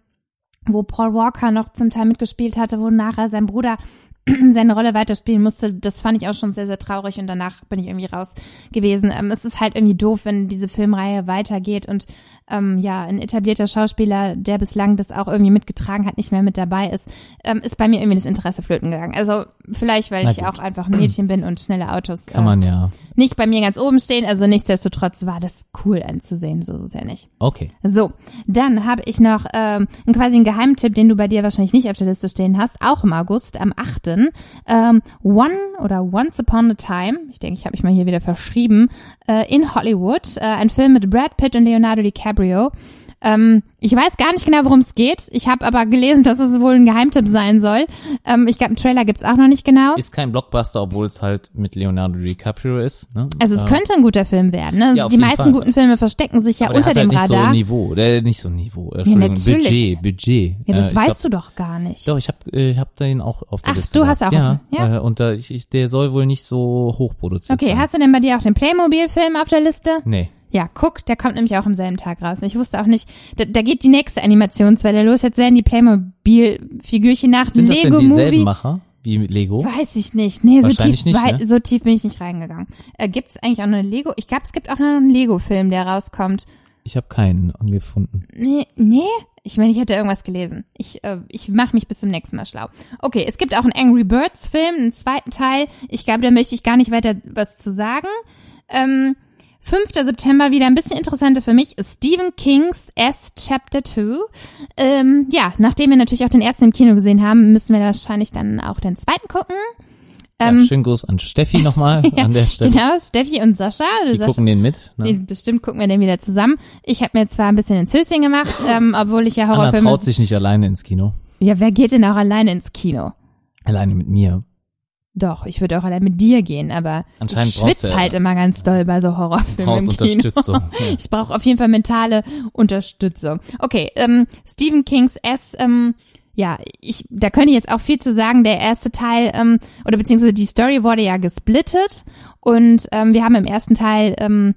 wo Paul Walker noch zum Teil mitgespielt hatte, wo nachher sein Bruder <clears throat> seine Rolle weiterspielen musste. Das fand ich auch schon sehr, sehr traurig und danach bin ich irgendwie raus gewesen. Ähm, es ist halt irgendwie doof, wenn diese Filmreihe weitergeht und ähm, ja, ein etablierter Schauspieler, der bislang das auch irgendwie mitgetragen hat, nicht mehr mit dabei ist, ähm, ist bei mir irgendwie das Interesse flöten gegangen. Also vielleicht, weil ich auch einfach ein Mädchen bin und schnelle Autos Kann man ja. nicht bei mir ganz oben stehen. Also nichtsdestotrotz war das cool anzusehen, so ist es ja nicht. Okay. So, dann habe ich noch ähm, quasi einen Geheimtipp, den du bei dir wahrscheinlich nicht auf der Liste stehen hast, auch im August, am 8. Ähm, One oder Once Upon a Time, ich denke, ich habe mich mal hier wieder verschrieben, äh, in Hollywood, äh, ein Film mit Brad Pitt und Leonardo DiCaprio. Ähm, ich weiß gar nicht genau, worum es geht. Ich habe aber gelesen, dass es wohl ein Geheimtipp sein soll. Ähm, ich glaube, einen Trailer gibt's auch noch nicht genau. Ist kein Blockbuster, obwohl es halt mit Leonardo DiCaprio ist. Ne? Also es Ja. könnte ein guter Film werden. Ne? Ja, die meisten Fall. guten Filme verstecken sich ja Aber der unter hat dem halt nicht Radar. so Niveau, äh, nicht so Niveau, äh, Entschuldigung, natürlich. Budget, Budget. ja, das äh, weißt glaub, du doch gar nicht. Doch, ich habe äh, hab den auch auf der Ach, Liste. du hast auch ja, ja? Äh, und da, ich, ich, der soll wohl nicht so hoch produziert Okay, sein. hast du denn bei dir auch den Playmobil-Film auf der Liste? Nee. Ja, guck, der kommt nämlich auch am selben Tag raus. Ich wusste auch nicht, da, da geht die nächste Animationswelle los. Jetzt werden die Playmobil-Figürchen nach Sind das denn Lego dieselben Movie. Macher wie mit Lego? Weiß ich nicht. Nee, so tief, nicht, ne? so tief bin ich nicht reingegangen. Äh, Gibt es eigentlich auch noch eine Lego? Ich glaube, es gibt auch noch einen Lego-Film, der rauskommt. Ich habe keinen gefunden. Nee, nee? Ich meine, ich hätte irgendwas gelesen. Ich, äh, ich mache mich bis zum nächsten Mal schlau. Okay, es gibt auch einen Angry Birds Film, einen zweiten Teil. Ich glaube, da möchte ich gar nicht weiter was zu sagen. Ähm, 5. September wieder ein bisschen interessanter für mich. Stephen Kings S Chapter 2. Ähm, ja, nachdem wir natürlich auch den ersten im Kino gesehen haben, müssen wir wahrscheinlich dann auch den zweiten gucken. Ähm, ja, schönen Gruß an Steffi nochmal <laughs> an der Stelle. Genau, Steffi und Sascha. Die Sascha gucken den mit. Ne? bestimmt gucken wir den wieder zusammen. Ich habe mir zwar ein bisschen ins Höschen gemacht, <laughs> ähm, obwohl ich ja Anna Horrorfilme. traut sich nicht alleine ins Kino. Ja, wer geht denn auch alleine ins Kino? Alleine mit mir. Doch, ich würde auch allein mit dir gehen, aber Anscheinend ich schwitze ja- halt immer ganz doll bei so Horrorfilmen Brauchst im Kino. Unterstützung. <laughs> Ja. Ich brauche auf jeden Fall mentale Unterstützung. Okay, ähm, Stephen Kings S, ähm, ja, ich, da könnte ich jetzt auch viel zu sagen. Der erste Teil, ähm, oder beziehungsweise die Story wurde ja gesplittet und ähm, wir haben im ersten Teil ähm,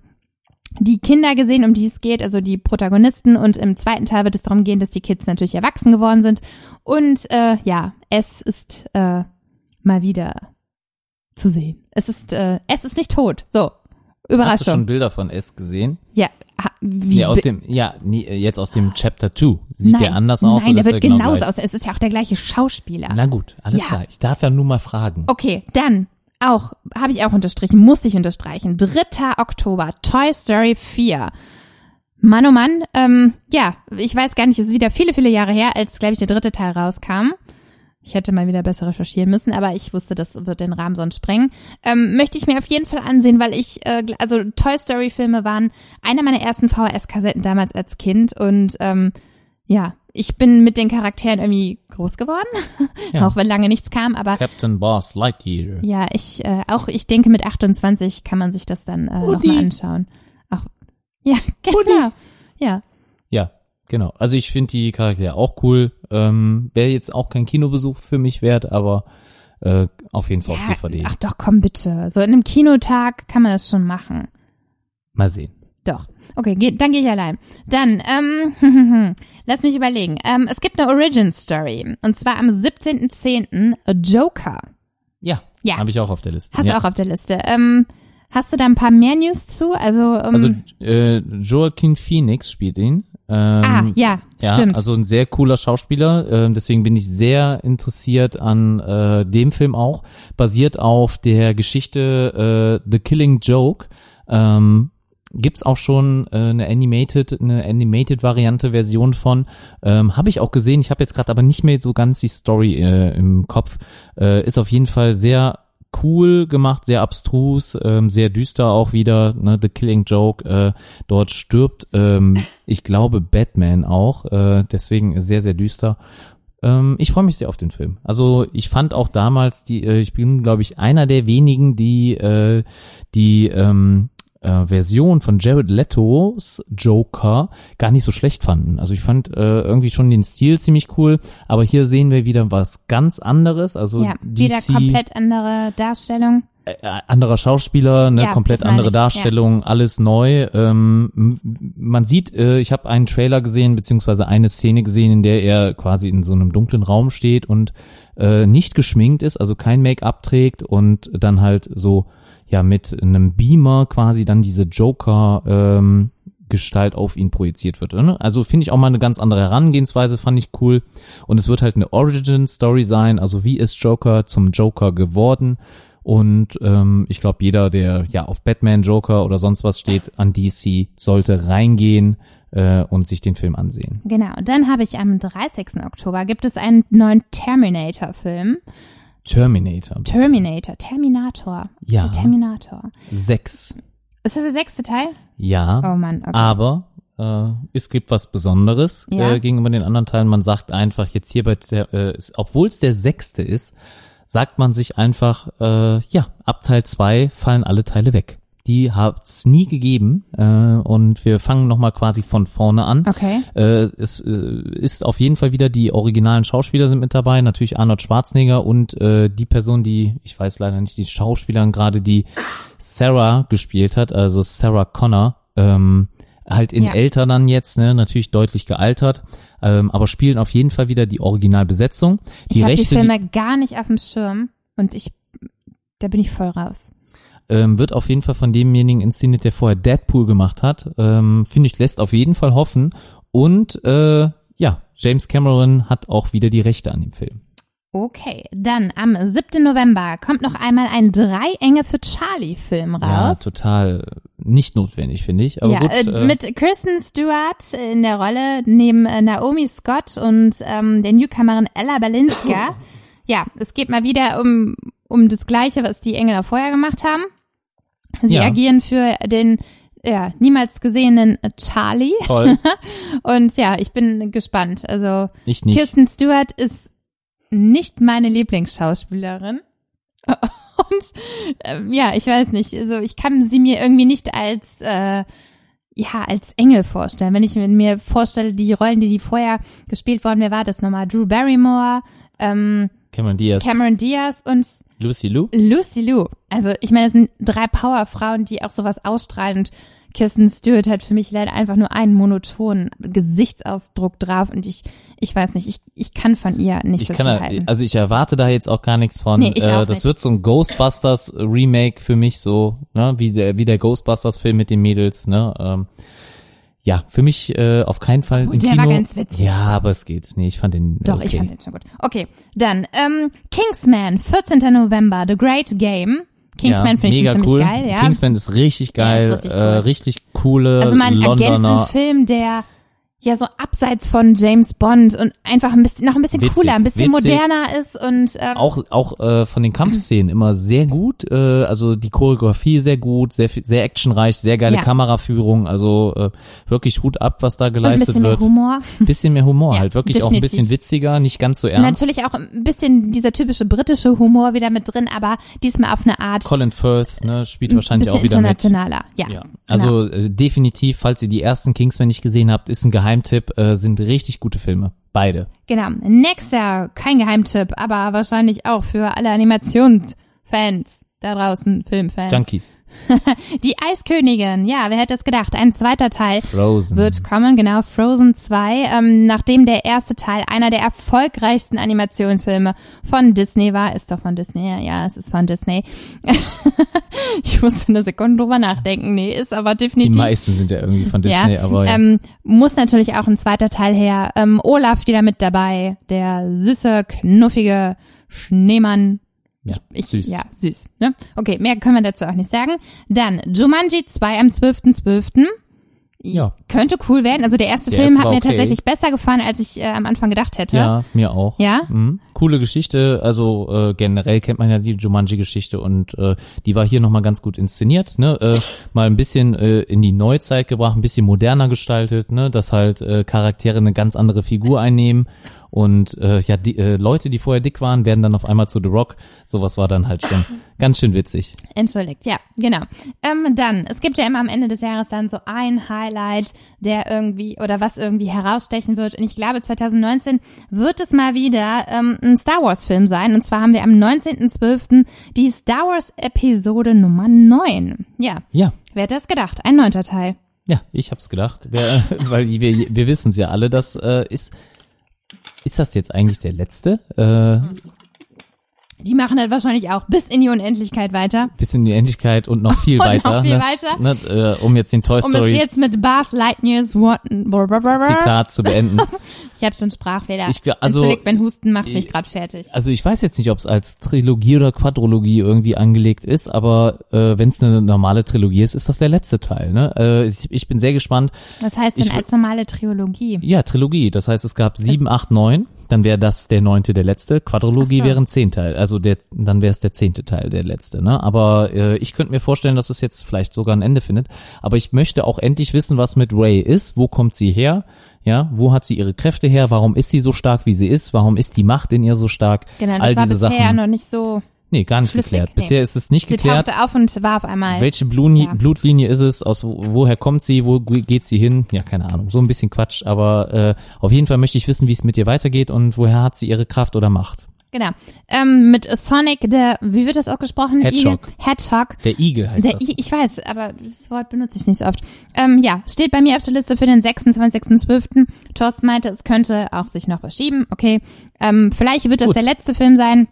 die Kinder gesehen, um die es geht, also die Protagonisten. Und im zweiten Teil wird es darum gehen, dass die Kids natürlich erwachsen geworden sind. Und äh, ja, es ist äh, mal wieder zu sehen. Es ist, äh, es ist nicht tot. So, Hast du schon Überraschung. Bilder von S gesehen? Ja, ha, wie Nee, aus dem, ja, nee, jetzt aus dem Chapter 2. Sieht nein, der anders aus? Nein, der wird genau genauso gleich? aus. Es ist ja auch der gleiche Schauspieler. Na gut, alles Ja. klar. Ich darf ja nur mal fragen. Okay, dann auch, habe ich auch unterstrichen, musste ich unterstreichen. 3. Oktober, Toy Story 4. Mann, oh Mann, ähm, ja, ich weiß gar nicht, es ist wieder viele, viele Jahre her, als, glaube ich, der dritte Teil rauskam. Ich hätte mal wieder besser recherchieren müssen, aber ich wusste, das wird den Rahmen sonst sprengen. Ähm, möchte ich mir auf jeden Fall ansehen, weil ich, äh, also Toy Story Filme waren einer meiner ersten VHS-Kassetten damals als Kind und ähm, ja, ich bin mit den Charakteren irgendwie groß geworden, <laughs> Ja. auch wenn lange nichts kam, aber Captain Boss Lightyear. ja, ich äh, auch ich denke mit 28 kann man sich das dann äh, nochmal anschauen. Auch ja, <laughs> genau. Ja. Ja, genau. Also ich finde die Charaktere auch cool. Ähm, Wäre jetzt auch kein Kinobesuch für mich wert, aber äh, auf jeden Fall auf ja. DVD. Ach doch, komm bitte. So in einem Kinotag kann man das schon machen. Mal sehen. Doch. Okay, geh, dann gehe ich allein. Dann, ähm, <laughs> lass mich überlegen. Ähm, es gibt eine Origin Story. Und zwar am 17.10. Joker. Ja, Ja. habe ich auch auf der Liste. Hast ja. du auch auf der Liste. Ähm, hast du da ein paar mehr News zu? Also, ähm, Also äh, Joaquin Phoenix spielt ihn. Ähm, ah, ja, Ja, stimmt. also ein sehr cooler Schauspieler. Ähm, deswegen bin ich sehr interessiert an äh, dem Film auch. Basiert auf der Geschichte äh, The Killing Joke. Ähm, gibt's auch schon äh, eine animated, eine animated Variante Version von. Ähm, habe ich auch gesehen. Ich habe jetzt gerade aber nicht mehr so ganz die Story äh, im Kopf. Äh, ist auf jeden Fall sehr cool gemacht, sehr abstrus, ähm, sehr düster auch wieder. Ne? The Killing Joke. Äh, dort stirbt, ähm, <laughs> ich glaube, Batman auch. Äh, deswegen sehr, sehr düster. Ähm, ich freue mich sehr auf den Film. Also ich fand auch damals die, äh, ich bin, glaube ich, einer der wenigen, die äh, die ähm, äh, Version von Jared Letos Joker gar nicht so schlecht fanden. Also ich fand äh, irgendwie schon den Stil ziemlich cool, aber hier sehen wir wieder was ganz anderes. Also ja, wieder DC, komplett andere Darstellung. Äh, anderer Schauspieler, ne, Ja, komplett andere ich, ja. Darstellung, alles neu. Ähm, man sieht, äh, ich habe einen Trailer gesehen, beziehungsweise eine Szene gesehen, in der er quasi in so einem dunklen Raum steht und äh, nicht geschminkt ist, also kein Make-up trägt und dann halt so ja mit einem Beamer quasi dann diese Joker ähm, Gestalt auf ihn projiziert wird. Ne? Also finde ich auch mal eine ganz andere Herangehensweise, fand ich cool. Und es wird halt eine Origin-Story sein, also wie ist Joker zum Joker geworden. Und ähm, ich glaube, jeder, der ja auf Batman, Joker oder sonst was steht, an DC, sollte reingehen äh, und sich den Film ansehen. Genau. Und dann habe ich am 30. Oktober gibt es einen neuen Terminator-Film. Terminator. Terminator, Terminator. Ja. Der Terminator. Sechs. Ist das der sechste Teil? Ja. Oh Mann, okay. Aber Äh, es gibt was Besonderes Ja. äh, gegenüber den anderen Teilen. Man sagt einfach jetzt hier bei äh, obwohl es der sechste ist, sagt man sich einfach, äh, ja, ab Teil zwei fallen alle Teile weg. Die hat's nie gegeben äh, und wir fangen nochmal quasi von vorne an. Okay. Äh, es äh, ist auf jeden Fall wieder die originalen Schauspieler sind mit dabei, natürlich Arnold Schwarzenegger und äh, die Person, die, ich weiß leider nicht, die Schauspielerin gerade, die Sarah gespielt hat, also Sarah Connor, ähm, halt in Ja. älter dann jetzt, ne, natürlich deutlich gealtert, ähm, aber spielen auf jeden Fall wieder die Originalbesetzung. Die ich habe die Filme gar nicht auf dem Schirm und ich, da bin ich voll raus. ähm, wird auf jeden Fall von demjenigen inszeniert, der vorher Deadpool gemacht hat. Ähm, Finde ich, lässt auf jeden Fall hoffen. Und äh, ja, James Cameron hat auch wieder die Rechte an dem Film. Okay, dann am 7. November kommt noch einmal ein Drei Enge für Charlie Film Ja, raus. total nicht notwendig, finde ich. Aber ja, gut, äh, äh, mit Kristen Stewart in der Rolle neben äh, Naomi Scott und ähm, der Newcomerin Ella Balinska. <coughs> ja, es geht mal wieder um, um das Gleiche, was die Engel vorher gemacht haben. Sie Ja. agieren für den ja, niemals gesehenen Charlie. toll. <laughs> Und ja, ich bin gespannt. Also Ich nicht. Kirsten Stewart ist nicht meine Lieblingsschauspielerin. <laughs> Und ähm, ja, ich weiß nicht, also ich kann sie mir irgendwie nicht als äh, ja als Engel vorstellen. Wenn ich mir- vorstelle, die Rollen, die sie vorher gespielt worden, wer war das nochmal? Drew Barrymore, ähm, Cameron Diaz. Cameron Diaz und Lucy Lou? Lucy Liu. Also ich meine, das sind drei Powerfrauen, die auch sowas ausstrahlen und Kirsten Stewart hat für mich leider einfach nur einen monotonen Gesichtsausdruck drauf und ich, ich weiß nicht, ich, ich kann von ihr nicht Ich so kann viel da, halten. also ich erwarte da jetzt auch gar nichts von. Nee, ich äh, auch das nicht. wird so ein Ghostbusters Remake für mich so, ne, wie der wie der Ghostbusters Film mit den Mädels, ne? Ähm, ja, für mich äh, auf keinen Fall Obwohl, im der Kino. war ganz witzig. Ja, aber es geht. Nee, ich fand den Doch, okay. ich fand den schon gut. Okay, dann ähm, Kingsman, 14. November, The Great Game. Kingsman ja, finde ich schon ziemlich cool. geil, ja. Kingsman ist richtig Ja, ist geil, richtig äh, cool. richtig coole also mal ein Londoner. Agentenfilm, der ja so abseits von James Bond und einfach ein bisschen noch ein bisschen Witzig, cooler, ein bisschen witzig. moderner ist und ähm, auch auch äh, von den Kampfszenen immer sehr gut. Äh, also die Choreografie sehr gut, sehr sehr actionreich, sehr geile Ja. Kameraführung. Also äh, wirklich Hut ab, was da und ein geleistet bisschen wird. mehr Humor. Bisschen mehr Humor, <laughs> Ja, halt wirklich auch ein definitiv. bisschen witziger, nicht ganz so Und ernst. natürlich auch ein bisschen dieser typische britische Humor wieder mit drin, aber diesmal auf eine Art Colin Firth ne, spielt ein wahrscheinlich auch wieder mit. internationaler. Ja, Ja, genau. also äh, definitiv, falls ihr die ersten Kingsman nicht gesehen habt, ist ein Geheimtipp, äh, sind richtig gute Filme. Beide. Genau. Nächster, kein Geheimtipp, aber wahrscheinlich auch für alle Animationsfans da draußen, Filmfans. Junkies. <laughs> Die Eiskönigin, ja, wer hätte es gedacht? Ein zweiter Teil Frozen. wird kommen, genau, Frozen 2, ähm, nachdem der erste Teil einer der erfolgreichsten Animationsfilme von Disney war. Ist doch von Disney, ja, es ist von Disney. <laughs> ich musste eine Sekunde drüber nachdenken. Nee, ist aber die definitiv. meisten sind ja irgendwie von Disney, ja, aber ja. ähm, muss natürlich auch ein zweiter Teil her. Ähm, Olaf wieder mit dabei, der süße, knuffige Schneemann. Ja, Ich, süß. Ja, süß. Ne? Okay, mehr können wir dazu auch nicht sagen. Dann Jumanji 2 am 12.12. Ja. Könnte cool werden. Also der erste Der Film hat mir okay. tatsächlich besser gefallen, als ich äh, am Anfang gedacht hätte. Ja, mir auch. Ja? Mhm. Coole Geschichte, also äh, generell kennt man ja die Jumanji-Geschichte und äh, die war hier nochmal ganz gut inszeniert, ne? Äh, mal ein bisschen äh, in die Neuzeit gebracht, ein bisschen moderner gestaltet, ne? Dass halt äh, Charaktere eine ganz andere Figur einnehmen und äh, ja, die äh, Leute, die vorher dick waren, werden dann auf einmal zu The Rock. Sowas war dann halt schon <laughs> ganz schön witzig. Entschuldigt, ja, genau. Ähm, dann, es gibt ja immer am Ende des Jahres dann so ein Highlight, der irgendwie oder was irgendwie herausstechen wird. Und ich glaube, 2019 wird es mal wieder ähm, ein Star Wars Film sein. Und zwar haben wir am 19.12. die Star Wars Episode Nummer 9. Ja, Ja, wer hätte das gedacht? Ein neunter Teil. Ja, ich hab's gedacht, Wer, <laughs> weil wir, wir wissen es ja alle, das äh, ist, ist das jetzt eigentlich der letzte? Äh, Die machen das wahrscheinlich auch bis in die Unendlichkeit weiter. bis in die Endlichkeit und noch viel <laughs> Und weiter. noch viel ne? weiter. Ne, äh, um jetzt den Toy Um es Story jetzt mit Buzz Lightyears. Zitat zu beenden. <laughs> Ich habe schon Sprachfehler. Ich also- Entschuldigt, mein Husten macht mich gerade fertig. Also ich weiß jetzt nicht, ob es als Trilogie oder Quadrologie irgendwie angelegt ist, aber äh, wenn es eine normale Trilogie ist, ist das der letzte Teil. Ne? Äh, ich, ich bin sehr gespannt. Was heißt denn Ich- als normale Trilogie? Ja, Trilogie. Das heißt, es gab sieben, acht, neun. Dann wäre das der neunte, der letzte. Quadrologie so. wäre ein Zehnteil, also der, dann wäre es der zehnte Teil, der letzte. Ne? Aber äh, ich könnte mir vorstellen, dass es jetzt vielleicht sogar ein Ende findet. Aber ich möchte auch endlich wissen, was mit Ray ist. Wo kommt sie her? Ja, wo hat sie ihre Kräfte her? Warum ist sie so stark, wie sie ist? Warum ist die Macht in ihr so stark? Genau, das All war bisher Sachen. noch nicht so. Nee, gar nicht schlüssig, geklärt. nee. Bisher ist es nicht Sie geklärt. tauchte auf und war auf einmal. Welche Bluni Ja. Blutlinie ist es? Aus wo- woher kommt sie? Wo geht sie hin? Ja, keine Ahnung. So ein bisschen Quatsch, aber äh, auf jeden Fall möchte ich wissen, wie es mit ihr weitergeht und woher hat sie ihre Kraft oder Macht. Genau. Ähm, mit Sonic, der, wie wird das ausgesprochen? Hedgehog. Igel? Hedgehog. Der Igel heißt Der, das. I- ich weiß, aber das Wort benutze ich nicht so oft. Ähm, ja, steht bei mir auf der Liste für den 26.12. Thorsten meinte, es könnte auch sich noch verschieben. Okay, ähm, vielleicht wird das Gut. der letzte Film sein,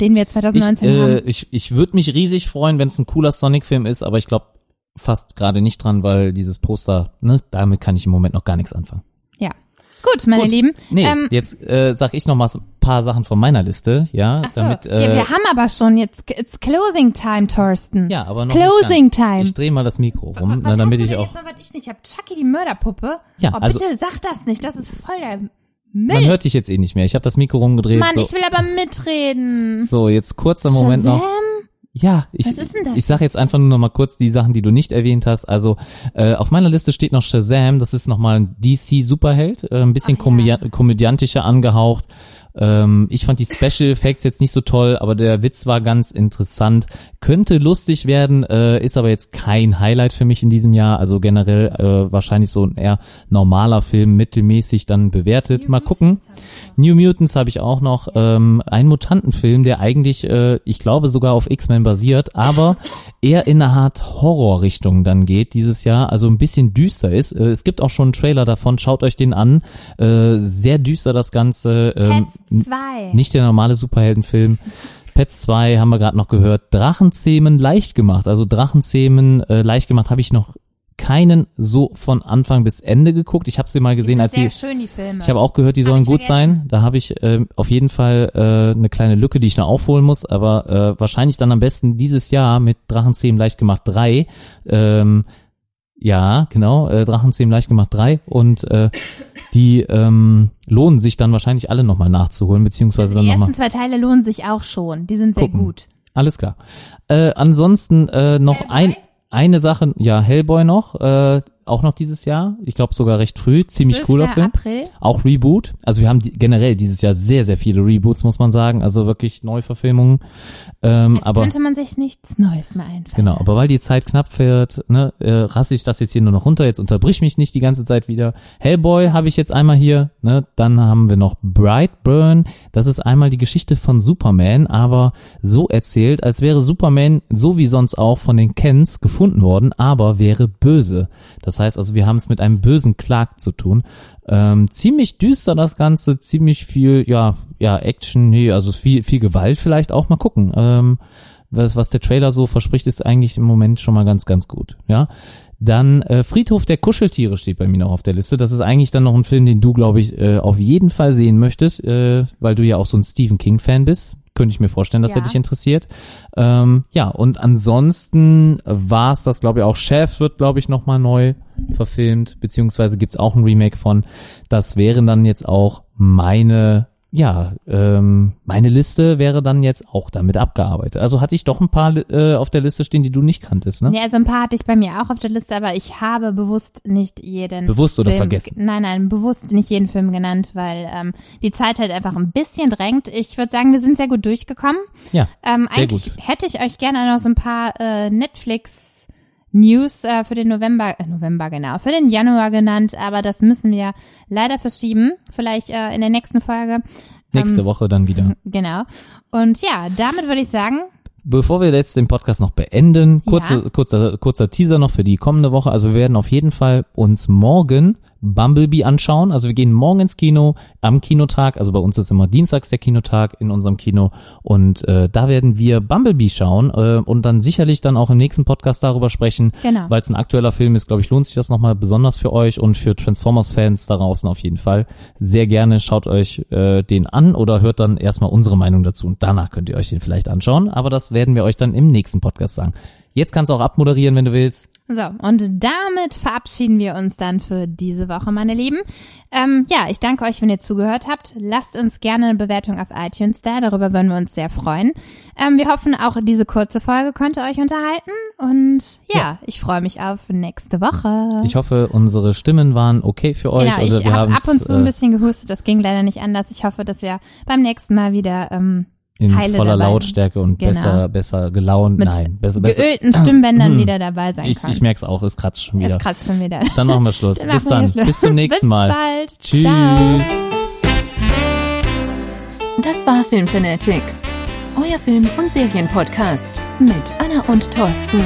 den wir Ich, 2019 äh, haben. ich, ich würde mich riesig freuen, wenn es ein cooler Sonic-Film ist, aber ich glaube fast gerade nicht dran, weil dieses Poster, ne, damit kann ich im Moment noch gar nichts anfangen. Ja. Gut, meine Gut. Lieben. Nee, ähm, jetzt äh, sag ich noch mal so ein paar Sachen von meiner Liste, ja, ach so. damit äh, ja, wir haben aber schon jetzt, it's closing time, Thorsten. ja, aber noch Closing time. Ich drehe mal das Mikro rum, Was na, damit ich auch jetzt noch, was ich nicht hab? Chucky die Mörderpuppe? Ja, oh, also- bitte sag das nicht, das ist voll der Man Müll. hört dich jetzt eh nicht mehr. Ich habe das Mikro rumgedreht. Mann, so. ich will aber mitreden. So, jetzt kurzer Moment noch. Shazam? Ja, ich, ich sag jetzt einfach nur noch mal kurz die Sachen, die du nicht erwähnt hast. Also äh, auf meiner Liste steht noch Shazam, das ist nochmal ein DC-Superheld, äh, ein bisschen Ach ja. komödia- komödiantischer angehaucht. Ähm, ich fand die Special Effects jetzt nicht so toll, aber der Witz war ganz interessant. Könnte lustig werden, äh, ist aber jetzt kein Highlight für mich in diesem Jahr. Also generell äh, wahrscheinlich so ein eher normaler Film, mittelmäßig dann bewertet. Mal gucken. New Mutants habe ich auch noch. Ähm, ein Mutantenfilm, der eigentlich, äh, ich glaube, sogar auf X-Men basiert, aber <laughs> eher in eine Art Horrorrichtung dann geht dieses Jahr. Also ein bisschen düster ist. Äh, es gibt auch schon einen Trailer davon. Schaut euch den an. Äh, sehr düster das Ganze. Ähm, Pets 2. nicht der normale Superheldenfilm. Pets 2 haben wir gerade noch gehört. Drachenzähmen leicht gemacht. Also Drachenzähmen äh, leicht gemacht habe ich noch keinen so von Anfang bis Ende geguckt. Ich habe sie mal gesehen, als sie sehr schön, die Filme. ich habe auch gehört, die sollen gut vergessen. sein. Da habe ich ähm, auf jeden Fall äh, eine kleine Lücke, die ich noch aufholen muss, aber äh, wahrscheinlich dann am besten dieses Jahr mit Drachenzähmen leicht gemacht 3. Ähm, ja, genau, äh, Drachenzähmen leicht gemacht 3 und äh, die ähm, lohnen sich dann wahrscheinlich alle nochmal nachzuholen, beziehungsweise Also die dann nochmal. ersten zwei Teile lohnen sich auch schon. Die sind sehr Gucken. gut. Alles klar. Äh, ansonsten äh, noch Hellboy? ein eine Sache, ja, Hellboy noch, äh, auch noch dieses Jahr. Ich glaube sogar recht früh, ziemlich 12. cooler Film. April. Auch Reboot. Also wir haben die, generell dieses Jahr sehr, sehr viele Reboots, muss man sagen. Also wirklich Neuverfilmungen. Ähm, Jetzt aber könnte man sich nichts Neues mehr einfallen. genau, aber weil die Zeit knapp wird, ne, äh, rasse ich das jetzt hier nur noch runter. Jetzt unterbrich mich nicht die ganze Zeit wieder. Hellboy habe ich jetzt einmal hier. Ne, dann haben wir noch Brightburn. Das ist einmal die Geschichte von Superman, aber so erzählt, als wäre Superman so wie sonst auch von den Kens gefunden worden, aber wäre böse. Das heißt also, wir haben es mit einem bösen Clark zu tun. Ähm, ziemlich düster das Ganze, ziemlich viel, ja, ja, Action, nee, also viel, viel Gewalt vielleicht auch. Mal gucken. Ähm, was, was der Trailer so verspricht, ist eigentlich im Moment schon mal ganz, ganz gut. Ja. Dann äh, Friedhof der Kuscheltiere steht bei mir noch auf der Liste. Das ist eigentlich dann noch ein Film, den du, glaube ich, äh, auf jeden Fall sehen möchtest, äh, weil du ja auch so ein Stephen King-Fan bist. Könnte ich mir vorstellen, dass Ja. er dich interessiert. Ähm, ja, und ansonsten war es das, glaube ich, auch Chef wird, glaube ich, nochmal neu verfilmt, beziehungsweise gibt's auch ein Remake von. Das wären dann jetzt auch meine, ja, ähm, meine Liste wäre dann jetzt auch damit abgearbeitet. Also hatte ich doch ein paar äh, auf der Liste stehen, die du nicht kanntest, ne? Ja, so ein paar hatte ich bei mir auch auf der Liste, aber ich habe bewusst nicht jeden Bewusst oder Film, vergessen? Nein, nein, bewusst nicht jeden Film genannt, weil ähm, die Zeit halt einfach ein bisschen drängt. Ich würde sagen, wir sind sehr gut durchgekommen. Ja, Ähm, sehr eigentlich gut. hätte ich euch gerne noch so ein paar äh, Netflix News äh, für den November, äh, November genau, für den Januar genannt, aber das müssen wir leider verschieben. Vielleicht äh, in der nächsten Folge. Nächste Ähm, Woche dann wieder. <laughs> Genau. Und ja, damit würde ich sagen, Bevor wir jetzt den Podcast noch beenden, kurze, Ja. kurzer, kurzer Teaser noch für die kommende Woche. Also wir werden auf jeden Fall uns morgen Bumblebee anschauen. Also wir gehen morgen ins Kino am Kinotag. Also bei uns ist immer dienstags der Kinotag in unserem Kino. Und äh, da werden wir Bumblebee schauen äh, und dann sicherlich dann auch im nächsten Podcast darüber sprechen. Genau. Weil es ein aktueller Film ist, glaube ich, lohnt sich das nochmal besonders für euch und für Transformers-Fans da draußen auf jeden Fall. Sehr gerne schaut euch äh, den an oder hört dann erstmal unsere Meinung dazu und danach könnt ihr euch den vielleicht anschauen. Aber das werden wir euch dann im nächsten Podcast sagen. Jetzt kannst du auch abmoderieren, wenn du willst. So, und damit verabschieden wir uns dann für diese Woche, meine Lieben. Ähm, ja, ich danke euch, wenn ihr zugehört habt. Lasst uns gerne eine Bewertung auf iTunes da, darüber würden wir uns sehr freuen. Ähm, wir hoffen, auch diese kurze Folge konnte euch unterhalten. Und ja, Ja. ich freue mich auf nächste Woche. Ich hoffe, unsere Stimmen waren okay für euch. genau, Also ich habe ab und zu ein äh, bisschen gehustet, das ging leider nicht anders. Ich hoffe, dass wir beim nächsten Mal wieder ähm, in heile voller dabei. Lautstärke und Genau. besser, besser gelaunt. mit Nein, besser, besser. geölten Stimmbändern <clears throat> wieder dabei sein Ich, können. ich merk's auch, es kratzt schon wieder. es kratzt schon wieder. Dann machen wir Schluss. <laughs> Dann Bis wir dann. Schluss. Bis zum nächsten Bis Mal. bald. Tschüss. Ciao. Das war Filmfanatics, euer Film- und Serienpodcast mit Anna und Thorsten.